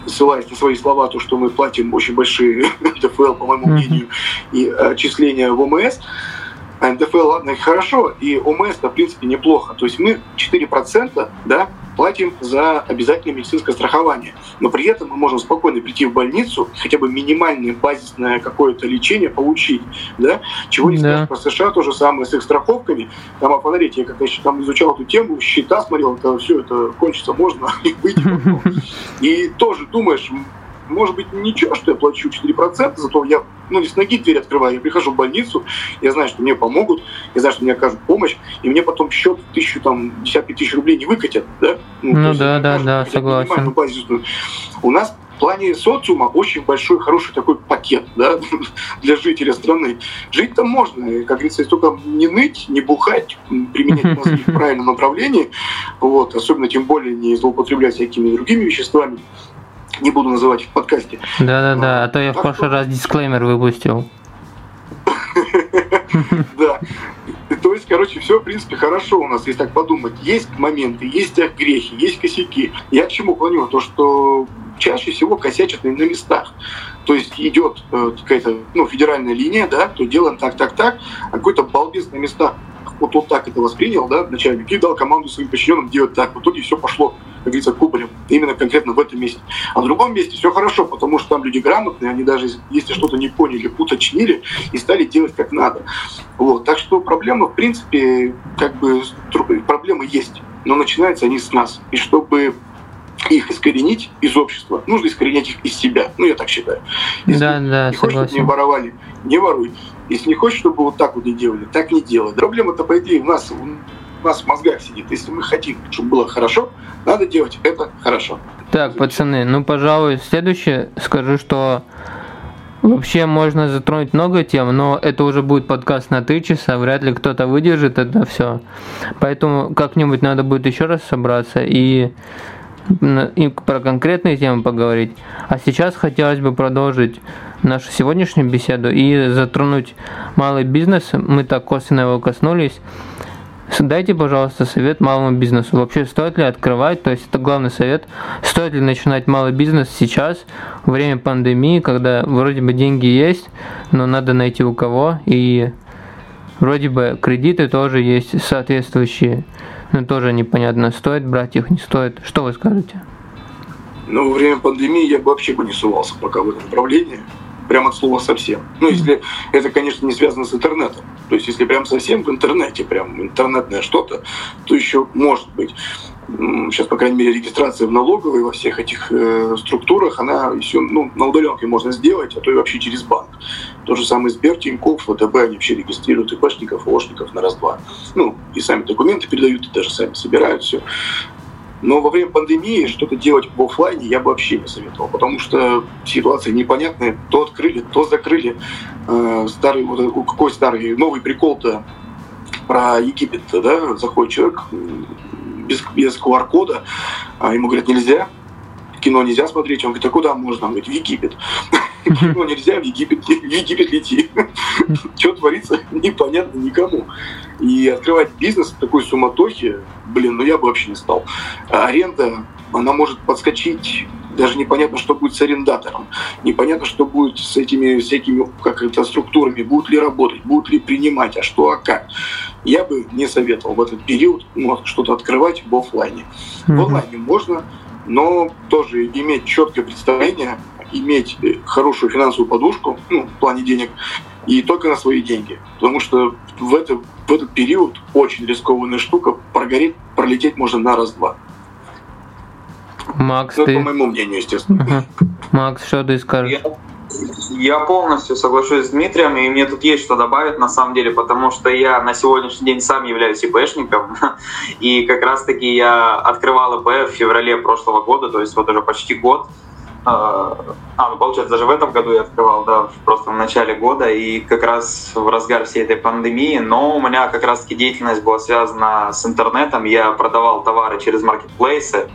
ссылаясь на свои слова, то, что мы платим очень большие [LAUGHS] НДФЛ, по моему мнению, и отчисления в ОМС, НДФЛ, ладно, хорошо, и ОМС, в принципе, неплохо. То есть мы 4%, да, платим за обязательное медицинское страхование. Но при этом мы можем спокойно прийти в больницу, хотя бы минимальное базисное какое-то лечение получить. Да? Чего не да. про США, то же самое с их страховками. Там, а посмотрите, я как-то там изучал эту тему, счета смотрел, это все это кончится, можно [LAUGHS] и быть. [LAUGHS] И тоже думаешь, может быть, ничего, что я плачу 4%, зато я ну, не с ноги дверь открываю, я прихожу в больницу, я знаю, что мне помогут, я знаю, что мне окажут помощь, и мне потом счет тысячу, там, десятки тысяч рублей не выкатят, да?
Ну, ну да, да, да, согласен.
У нас в плане социума очень большой, хороший такой пакет да, [LAUGHS] для жителей страны. Жить там можно, и, как говорится, если только не ныть, не бухать, применять [LAUGHS] мозги в правильном направлении, вот, особенно тем более не злоупотреблять всякими другими веществами, не буду называть в подкасте.
Да-да-да, а то я в прошлый раз дисклеймер выпустил. [LAUGHS]
Да. То есть, короче, все, в принципе, хорошо у нас, если так подумать. Есть моменты, есть грехи, есть косяки. Я к чему клоню? То, что чаще всего косячат на местах. То есть идет э, какая-то ну, федеральная линия, да, то делаем так, так, так, а какой-то балбес на местах вот он так это воспринял, да, начальник, и дал команду своим подчиненным делать так. В итоге все пошло, как говорится, кубарем, именно конкретно в этом месте. А в другом месте все хорошо, потому что там люди грамотные, они даже если что-то не поняли, уточнили и стали делать как надо. Вот. Так что проблема, в принципе, как бы проблемы есть, но начинаются они с нас. И чтобы их искоренить из общества, нужно искоренять их из себя. Ну, я так считаю. Если
да, да,
не хочешь, чтобы не воровали, не воруй. Если не хочешь, чтобы вот так вот не делали, так не делай. Проблема-то, по идее, у нас, у нас в мозгах сидит. Если мы хотим, чтобы было хорошо, надо делать это хорошо.
Так, пацаны, ну, пожалуй, следующее скажу, что Вообще можно затронуть много тем, но это уже будет подкаст на три часа, вряд ли кто-то выдержит это все. Поэтому как-нибудь надо будет еще раз собраться и и про конкретные темы поговорить. А сейчас хотелось бы продолжить нашу сегодняшнюю беседу и затронуть малый бизнес. Мы так косвенно его коснулись. Дайте, пожалуйста, совет малому бизнесу. Вообще, стоит ли открывать, то есть это главный совет, стоит ли начинать малый бизнес сейчас, во время пандемии, когда вроде бы деньги есть, но надо найти у кого, и вроде бы кредиты тоже есть соответствующие. Ну, тоже непонятно, стоит брать их, не стоит. Что вы скажете?
Ну, во время пандемии я бы вообще бы не сувался пока в этом направлении. Прямо от слова совсем. Ну, если это, конечно, не связано с интернетом. То есть, если прям совсем в интернете, прям интернетное что-то, то еще может быть сейчас, по крайней мере, регистрация в налоговой во всех этих э, структурах, она еще ну, на удаленке можно сделать, а то и вообще через банк. То же самое Сбер, Тинькофф, ВТБ, они вообще регистрируют ИПшников, Ошников на раз-два. Ну, и сами документы передают, и даже сами собирают все. Но во время пандемии что-то делать в офлайне я бы вообще не советовал, потому что ситуация непонятная. То открыли, то закрыли. Э, старый, вот, какой старый, новый прикол-то про Египет, да, заходит человек, без, без QR-кода, а ему говорят, нельзя, кино нельзя смотреть. Он говорит, а куда можно? Он говорит, в Египет. [LAUGHS] Кино нельзя, в Египет, в Египет лети. [LAUGHS] Что творится, непонятно никому. И открывать бизнес в такой суматохе, блин, ну я бы вообще не стал. А аренда, она может подскочить даже непонятно, что будет с арендатором, непонятно, что будет с этими всякими как это, структурами, будут ли работать, будут ли принимать, а что, а как. Я бы не советовал в этот период ну, что-то открывать в офлайне. Mm-hmm. В онлайне можно, но тоже иметь четкое представление, иметь э, хорошую финансовую подушку, ну, в плане денег, и только на свои деньги. Потому что в, это, в этот период очень рискованная штука, прогореть, пролететь можно на раз-два.
Макс, ну, ты...
по моему мнению, естественно.
Ага. Макс, что ты скажешь?
Я, я полностью соглашусь с Дмитрием, и мне тут есть что добавить на самом деле, потому что я на сегодняшний день сам являюсь ИПшником, [LAUGHS] и как раз-таки я открывал ИП в феврале прошлого года, то есть вот уже почти год. А, а, ну получается, даже в этом году я открывал, да, просто в начале года, и как раз в разгар всей этой пандемии, но у меня как раз-таки деятельность была связана с интернетом, я продавал товары через маркетплейсы,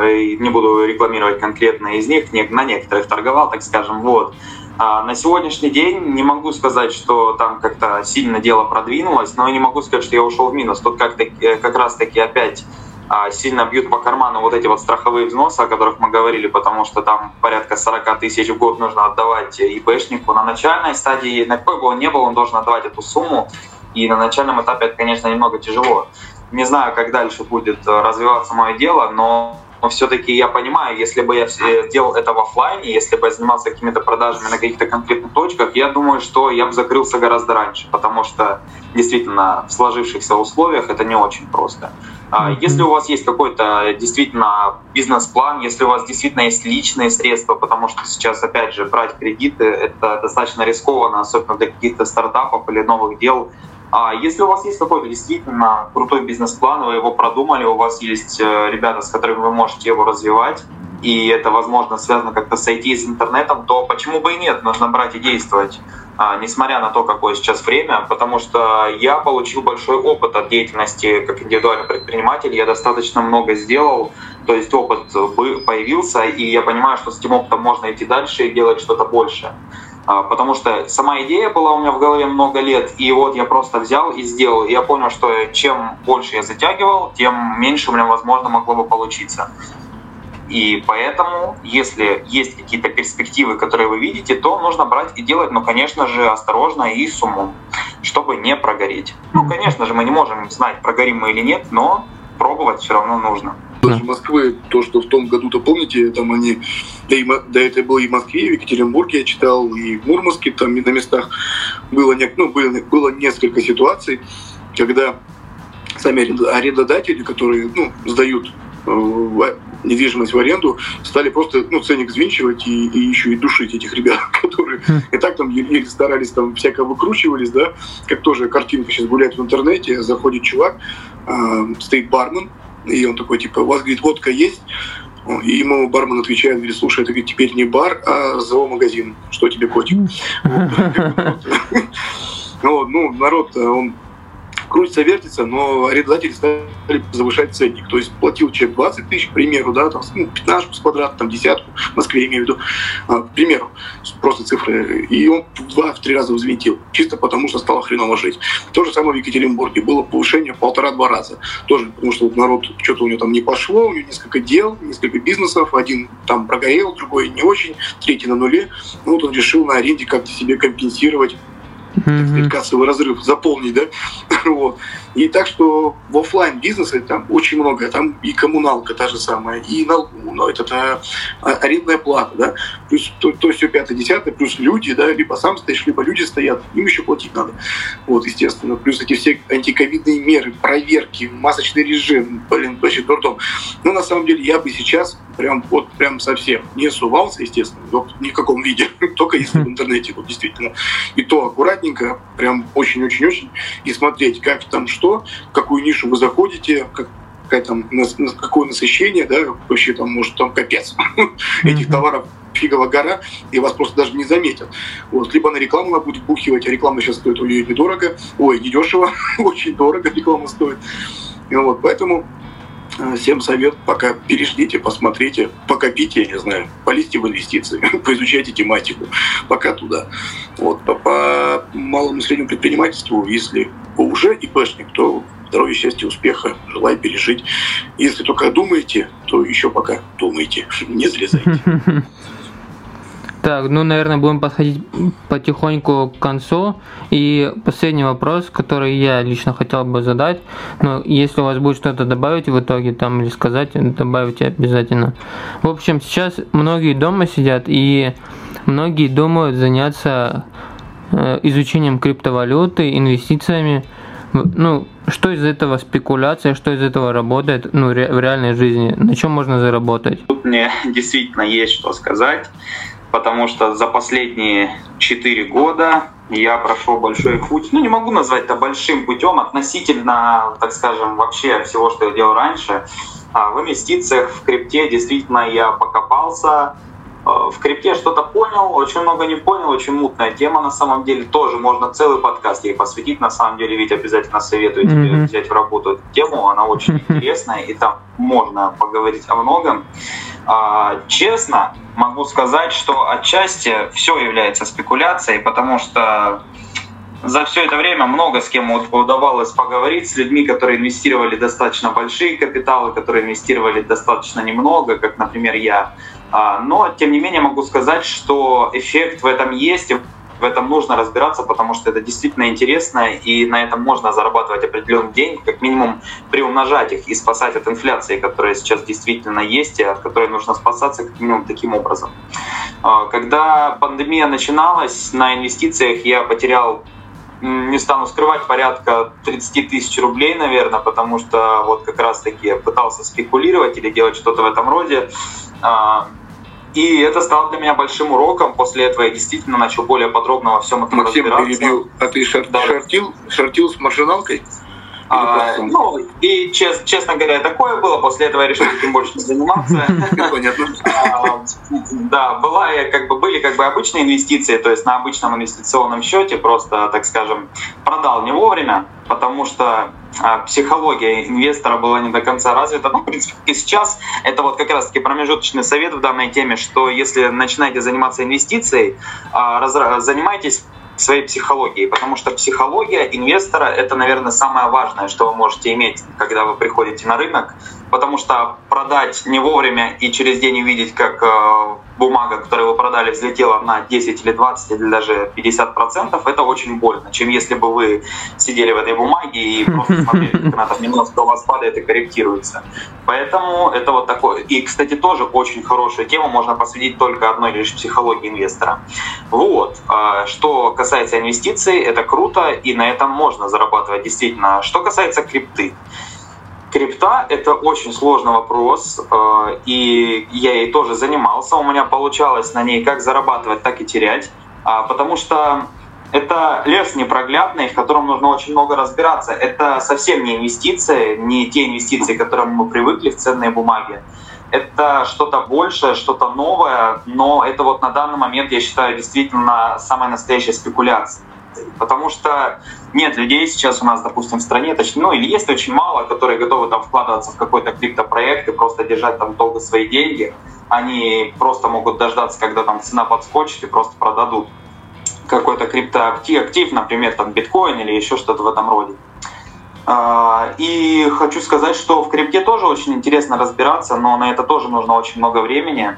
не буду рекламировать конкретно из них, на некоторых торговал, так скажем, вот. А на сегодняшний день не могу сказать, что там как-то сильно дело продвинулось, но не могу сказать, что я ушел в минус. Тут как, э, как раз-таки опять а, сильно бьют по карману вот эти вот страховые взносы, о которых мы говорили, потому что там порядка 40 тысяч в год нужно отдавать ИПшнику. На начальной стадии, на какой бы он ни был, он должен отдавать эту сумму, и на начальном этапе это, конечно, немного тяжело. Не знаю, как дальше будет э, развиваться мое дело, но но все-таки я понимаю, если бы я делал это в офлайне, если бы я занимался какими-то продажами на каких-то конкретных точках, я думаю, что я бы закрылся гораздо раньше, потому что действительно в сложившихся условиях это не очень просто. А, если у вас есть какой-то действительно бизнес-план, если у вас действительно есть личные средства, потому что сейчас, опять же, брать кредиты — это достаточно рискованно, особенно для каких-то стартапов или новых дел, а если у вас есть какой-то действительно крутой бизнес-план, вы его продумали, у вас есть э, ребята, с которыми вы можете его развивать, и это, возможно, связано как-то с IT, с интернетом, то почему бы и нет? Нужно брать и действовать, а, несмотря на то, какое сейчас время, потому что я получил большой опыт от деятельности как индивидуальный предприниматель, я достаточно много сделал, то есть опыт появился, и я понимаю, что с этим опытом можно идти дальше и делать что-то большее. А, потому что сама идея была у меня в голове много лет, и вот я просто взял и сделал. И я понял, что чем больше я затягивал, тем меньше у меня, возможно, могло бы получиться. И поэтому, если есть какие-то перспективы, которые вы видите, то нужно брать и делать, но, конечно же, осторожно и с умом, чтобы не прогореть. Ну, конечно же, мы не можем знать, прогорим мы или нет, но пробовать все равно нужно.
Даже да. Москвы, то, что в том году-то, помните, там они, да, и, да это было и в Москве, и в Екатеринбурге я читал, и в Мурманске, там на местах было, не, ну, было, было несколько ситуаций, когда сами арендодатели, которые ну, сдают э, недвижимость в аренду, стали просто ну, ценник взвинчивать и, и еще и душить этих ребят, [LAUGHS] которые хм. и так там еле старались, там всяко выкручивались, да, как тоже картинка сейчас гуляет в интернете, заходит чувак, э, стоит бармен, и он такой, типа, у вас, говорит, водка есть? И ему бармен отвечает, говорит, слушай, это говорит, теперь не бар, а зоомагазин. Что тебе, котик? [LAUGHS] Ну, народ, он крутится, вертится, но арендодатели стали завышать ценник. То есть платил человек 20 тысяч, к примеру, да, там, ну, 15 с квадрата, там, десятку, в Москве, имею в виду, а, к примеру, просто цифры. И он в два-в три раза взвинтил, чисто потому что стало хреново жить. То же самое в Екатеринбурге. Было повышение полтора-два раза. Тоже потому что вот народ, что-то у него там не пошло, у него несколько дел, несколько бизнесов. Один там прогорел, другой не очень, третий на нуле. Ну вот он решил на аренде как-то себе компенсировать так сказать, кассовый разрыв заполнить, да, [LAUGHS] вот. И так что в офлайн бизнесе там очень много, там и коммуналка та же самая, и налог, ну, это, это арендная плата, да, плюс то, то все пятое, десятое, плюс люди, да, либо сам стоишь, либо люди стоят, им еще платить надо, вот, естественно, плюс эти все антиковидные меры, проверки, масочный режим, блин, вообще дурдом. Но на самом деле я бы сейчас прям вот прям совсем не сувался, естественно, ни в каком виде, [LAUGHS] только если в [LAUGHS] интернете, вот действительно, и то аккуратненько, прям очень-очень-очень, и смотреть, как там что что, какую нишу вы заходите, как, какая там, какое насыщение, да, вообще там, может, там капец [LAUGHS] этих товаров фиговая гора, и вас просто даже не заметят. Вот. Либо на рекламу она будет бухивать, а реклама сейчас стоит у нее недорого, ой, недешево, [LAUGHS] очень дорого реклама стоит. И вот, поэтому Всем совет, пока переждите, посмотрите, покопите, я не знаю, полезьте в инвестиции, [LAUGHS] поизучайте тематику, пока туда. Вот, по, по малому и среднему предпринимательству, если уже ИПшник, то здоровья, счастья, успеха, желаю пережить. Если только думаете, то еще пока думайте, [LAUGHS] не залезайте. [LAUGHS]
Так, ну, наверное, будем подходить потихоньку к концу. И последний вопрос, который я лично хотел бы задать. Но если у вас будет что-то добавить в итоге там или сказать, добавите обязательно. В общем, сейчас многие дома сидят и многие думают заняться э, изучением криптовалюты, инвестициями. Ну, что из этого спекуляция, что из этого работает ну, в реальной жизни? На чем можно заработать?
Тут мне действительно есть что сказать потому что за последние 4 года я прошел большой путь. Ну, не могу назвать это большим путем относительно, так скажем, вообще всего, что я делал раньше. А в инвестициях, в крипте действительно я покопался, в крипте что-то понял, очень много не понял, очень мутная тема на самом деле. Тоже можно целый подкаст ей посвятить, на самом деле, ведь обязательно советую тебе mm-hmm. взять в работу эту тему, она очень [LAUGHS] интересная, и там можно поговорить о многом. А, честно, могу сказать, что отчасти все является спекуляцией, потому что за все это время много с кем удавалось поговорить, с людьми, которые инвестировали достаточно большие капиталы, которые инвестировали достаточно немного, как, например, я. А, но, тем не менее, могу сказать, что эффект в этом есть, в этом нужно разбираться, потому что это действительно интересно, и на этом можно зарабатывать определенные деньги, как минимум приумножать их и спасать от инфляции, которая сейчас действительно есть, и от которой нужно спасаться как минимум таким образом. А, когда пандемия начиналась, на инвестициях я потерял не стану скрывать, порядка 30 тысяч рублей, наверное, потому что вот как раз-таки пытался спекулировать или делать что-то в этом роде. И это стало для меня большим уроком. После этого я действительно начал более подробно во всем этом
Максим, разбираться. перебил. А ты шар- да. шортил, шортил с маржиналкой?
А, ну, и чест, честно говоря, такое было. После этого я решил этим больше не заниматься. [LAUGHS]
Понятно.
А, да, была, как бы, были как бы обычные инвестиции, то есть на обычном инвестиционном счете просто, так скажем, продал не вовремя, потому что психология инвестора была не до конца развита. Ну, в принципе, и сейчас это вот как раз-таки промежуточный совет в данной теме, что если начинаете заниматься инвестицией, а, занимайтесь своей психологией, потому что психология инвестора — это, наверное, самое важное, что вы можете иметь, когда вы приходите на рынок, потому что продать не вовремя и через день увидеть, как э, бумага, которую вы продали, взлетела на 10 или 20 или даже 50 процентов, это очень больно, чем если бы вы сидели в этой бумаге и [LAUGHS] просто смотрели, как она там немножко у вас падает и корректируется. Поэтому это вот такое. И, кстати, тоже очень хорошая тема, можно посвятить только одной лишь психологии инвестора. Вот. А, что касается инвестиций, это круто, и на этом можно зарабатывать действительно. Что касается крипты, Крипта — это очень сложный вопрос, э, и я ей тоже занимался. У меня получалось на ней как зарабатывать, так и терять, а, потому что это лес непроглядный, в котором нужно очень много разбираться. Это совсем не инвестиции, не те инвестиции, к которым мы привыкли в ценные бумаги. Это что-то большее, что-то новое, но это вот на данный момент, я считаю, действительно самая настоящая спекуляция. Потому что нет людей сейчас у нас, допустим, в стране, точнее, ну или есть очень мало, которые готовы там вкладываться в какой-то криптопроект и просто держать там долго свои деньги. Они просто могут дождаться, когда там цена подскочит и просто продадут какой-то криптоактив, актив, например, там биткоин или еще что-то в этом роде. А, и хочу сказать, что в крипте тоже очень интересно разбираться, но на это тоже нужно очень много времени.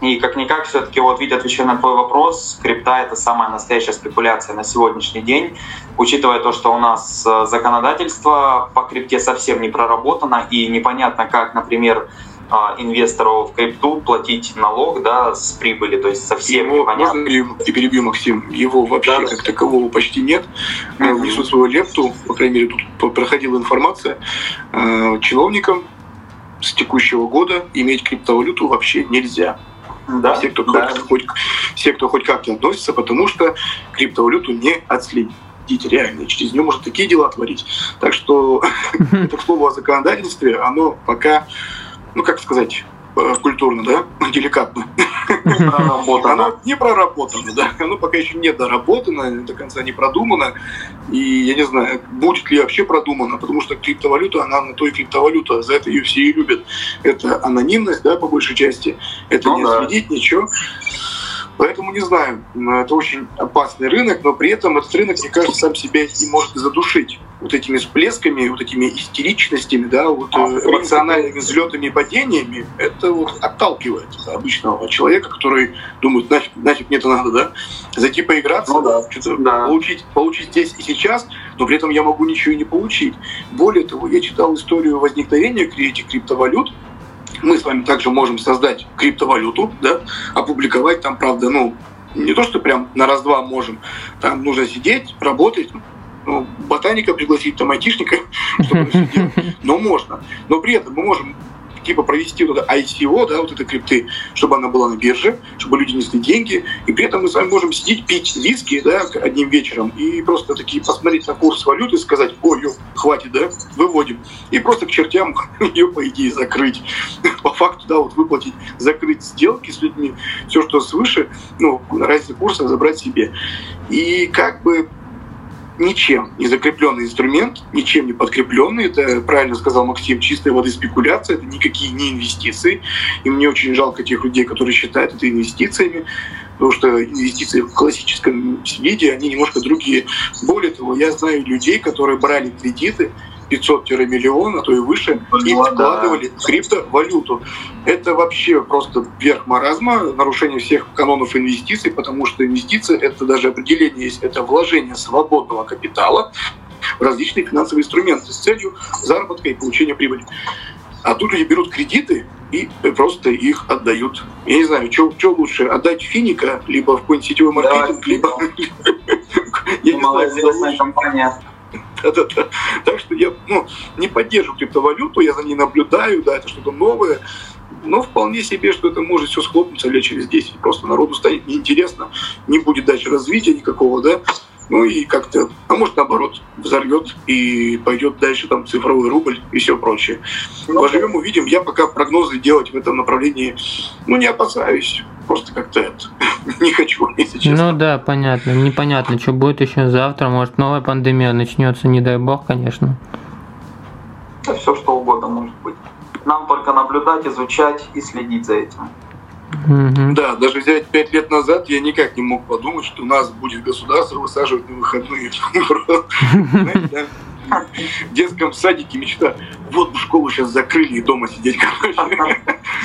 И как-никак все-таки, вот Витя, отвечая на твой вопрос, крипта — это самая настоящая спекуляция на сегодняшний день, учитывая то, что у нас э, законодательство по крипте совсем не проработано, и непонятно, как, например, э, инвестору в крипту платить налог да, с прибыли, то есть совсем
его,
непонятно.
Можно ли я перебью, Максим? Его вообще да. как такового почти нет. Mm-hmm. Внесу свою лепту, по крайней мере, тут проходила информация. Э, чиновникам с текущего года иметь криптовалюту вообще нельзя да, все, кто да. хоть, все, кто хоть как-то относится, потому что криптовалюту не отследить реально. Через нее можно такие дела творить. Так что это, [LAUGHS] к слову, о законодательстве, оно пока, ну как сказать, культурно, да, [LAUGHS] деликатно. [LAUGHS] Оно не проработано, да, оно пока еще не доработано, до конца не продумано, и я не знаю, будет ли вообще продумано, потому что криптовалюта, она на то и криптовалюта, за это ее все и любят. Это анонимность, да, по большей части, это ну, не да. следить, ничего. Поэтому не знаю, это очень опасный рынок, но при этом этот рынок, мне кажется, сам себя и может задушить вот этими всплесками, вот этими истеричностями, да, вот э, эмоциональными взлетами и падениями, это вот отталкивает обычного человека, который думает, нафиг, нафиг мне это надо, да, зайти поиграться, ну, да. что-то да. получить, получить здесь и сейчас, но при этом я могу ничего и не получить. Более того, я читал историю возникновения этих криптовалют, мы с вами также можем создать криптовалюту, да, опубликовать там, правда, ну, не то, что прям на раз-два можем, там нужно сидеть, работать, ну, ботаника пригласить, там, айтишника, [LAUGHS] чтобы это но можно. Но при этом мы можем типа провести вот это ICO, да, вот это крипты, чтобы она была на бирже, чтобы люди несли деньги, и при этом мы с вами можем сидеть, пить виски, да, одним вечером, и просто такие посмотреть на курс валюты и сказать, ой, ё, хватит, да, выводим, и просто к чертям [LAUGHS] ее, по идее, закрыть. [LAUGHS] По факту, да, вот выплатить, закрыть сделки с людьми, все, что свыше, ну, разница курса забрать себе. И как бы ничем не закрепленный инструмент, ничем не подкрепленный. Это, правильно сказал Максим, чистой воды спекуляция, это никакие не инвестиции. И мне очень жалко тех людей, которые считают это инвестициями, потому что инвестиции в классическом виде, они немножко другие. Более того, я знаю людей, которые брали кредиты 500-миллион, а то и выше, и вкладывали в криптовалюту. Это вообще просто верх маразма, нарушение всех канонов инвестиций, потому что инвестиции, это даже определение есть, это вложение свободного капитала в различные финансовые инструменты с целью заработка и получения прибыли. А тут люди берут кредиты и просто их отдают. Я не знаю, что лучше, отдать финика, либо в какой-нибудь сетевой маркетинг, да, либо, [LAUGHS] Я не знаю, компания. Так что я ну, не поддерживаю криптовалюту, я за ней наблюдаю, да, это что-то новое. Но вполне себе, что это может все схлопнуться лет через 10. Просто народу станет неинтересно, не будет дальше развития никакого, да. Ну и как-то, а может наоборот, взорвет и пойдет дальше там цифровой рубль и все прочее. Ну, Поживем, увидим. Я пока прогнозы делать в этом направлении, ну не опасаюсь. Просто как-то это [LAUGHS] не хочу, если честно.
Ну да, понятно. Непонятно, что будет еще завтра. Может новая пандемия начнется, не дай бог, конечно.
Да все что угодно может быть. Нам только наблюдать, изучать и следить за этим.
Угу. Да, даже взять пять лет назад я никак не мог подумать, что у нас будет государство высаживать на выходные. [LAUGHS] В детском садике мечта. Вот бы школу сейчас закрыли и дома сидеть, короче.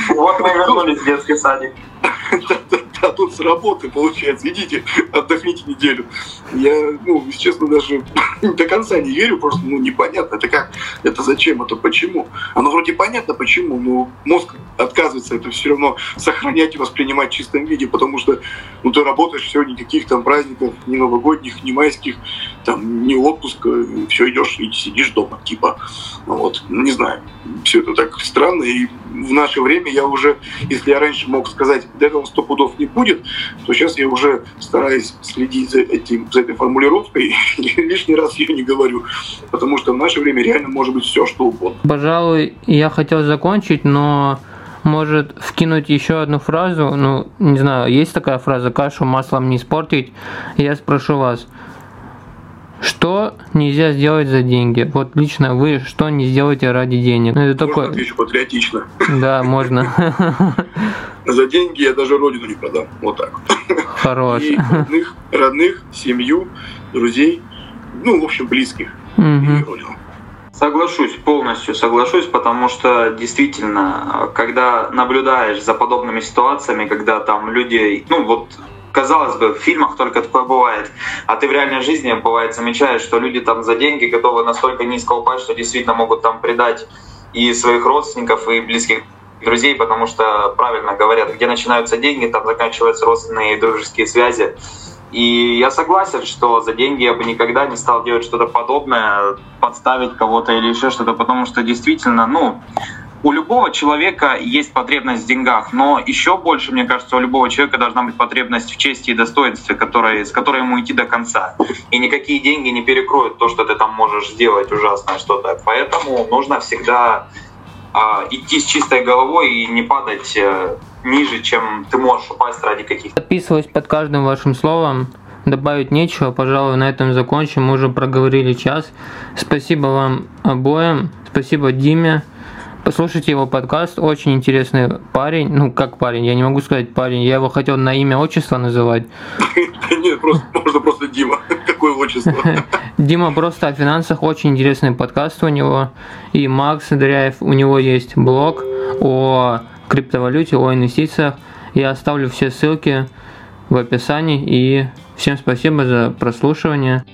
Вот мы вернулись в детский садик.
А тут с работы, получается. Идите, отдохните неделю. Я, ну, честно, даже [LAUGHS] до конца не верю, просто, ну, непонятно, это как, это зачем, это почему. Оно вроде понятно, почему, но мозг отказывается это все равно сохранять и воспринимать в чистом виде, потому что, ну, ты работаешь, все, никаких там праздников, ни новогодних, ни майских, там, ни отпуска, все идешь и сидишь дома, типа. Вот, не знаю, все это так странно, и в наше время я уже, если я раньше мог сказать, да этого сто пудов не будет, то сейчас я уже стараюсь следить за, этим, за этой формулировкой [LAUGHS] и лишний раз ее не говорю, потому что в наше время реально может быть все, что угодно.
Пожалуй, я хотел закончить, но может вкинуть еще одну фразу, ну, не знаю, есть такая фраза «кашу маслом не испортить», я спрошу вас – что нельзя сделать за деньги? Вот лично вы что не сделаете ради денег?
Ну, это можно такое... отвечу патриотично?
Да, можно. [LAUGHS]
За деньги я даже родину не продам. Вот так.
Хорош.
И родных, родных, семью, друзей, ну, в общем, близких. И родину.
Соглашусь, полностью соглашусь, потому что действительно, когда наблюдаешь за подобными ситуациями, когда там люди, ну вот казалось бы, в фильмах только такое бывает, а ты в реальной жизни, бывает, замечаешь, что люди там за деньги готовы настолько низко упасть, что действительно могут там предать и своих родственников, и близких друзей, потому что правильно говорят, где начинаются деньги, там заканчиваются родственные и дружеские связи. И я согласен, что за деньги я бы никогда не стал делать что-то подобное, подставить кого-то или еще что-то, потому что действительно, ну, у любого человека есть потребность в деньгах, но еще больше, мне кажется, у любого человека должна быть потребность в чести и достоинстве, которой, с которой ему идти до конца. И никакие деньги не перекроют то, что ты там можешь сделать ужасное что-то. Поэтому нужно всегда а, идти с чистой головой и не падать а, ниже, чем ты можешь упасть ради каких-то.
Подписываюсь под каждым вашим словом. Добавить нечего, пожалуй, на этом закончим. Мы уже проговорили час. Спасибо вам обоим. Спасибо Диме. Послушайте его подкаст, очень интересный парень. Ну, как парень, я не могу сказать парень, я его хотел на имя отчество называть. [LAUGHS]
Нет, просто, можно просто Дима. [LAUGHS] Какое отчество? [LAUGHS]
Дима просто о финансах, очень интересный подкаст у него. И Макс Дряев, у него есть блог о криптовалюте, о инвестициях. Я оставлю все ссылки в описании. И всем спасибо за прослушивание.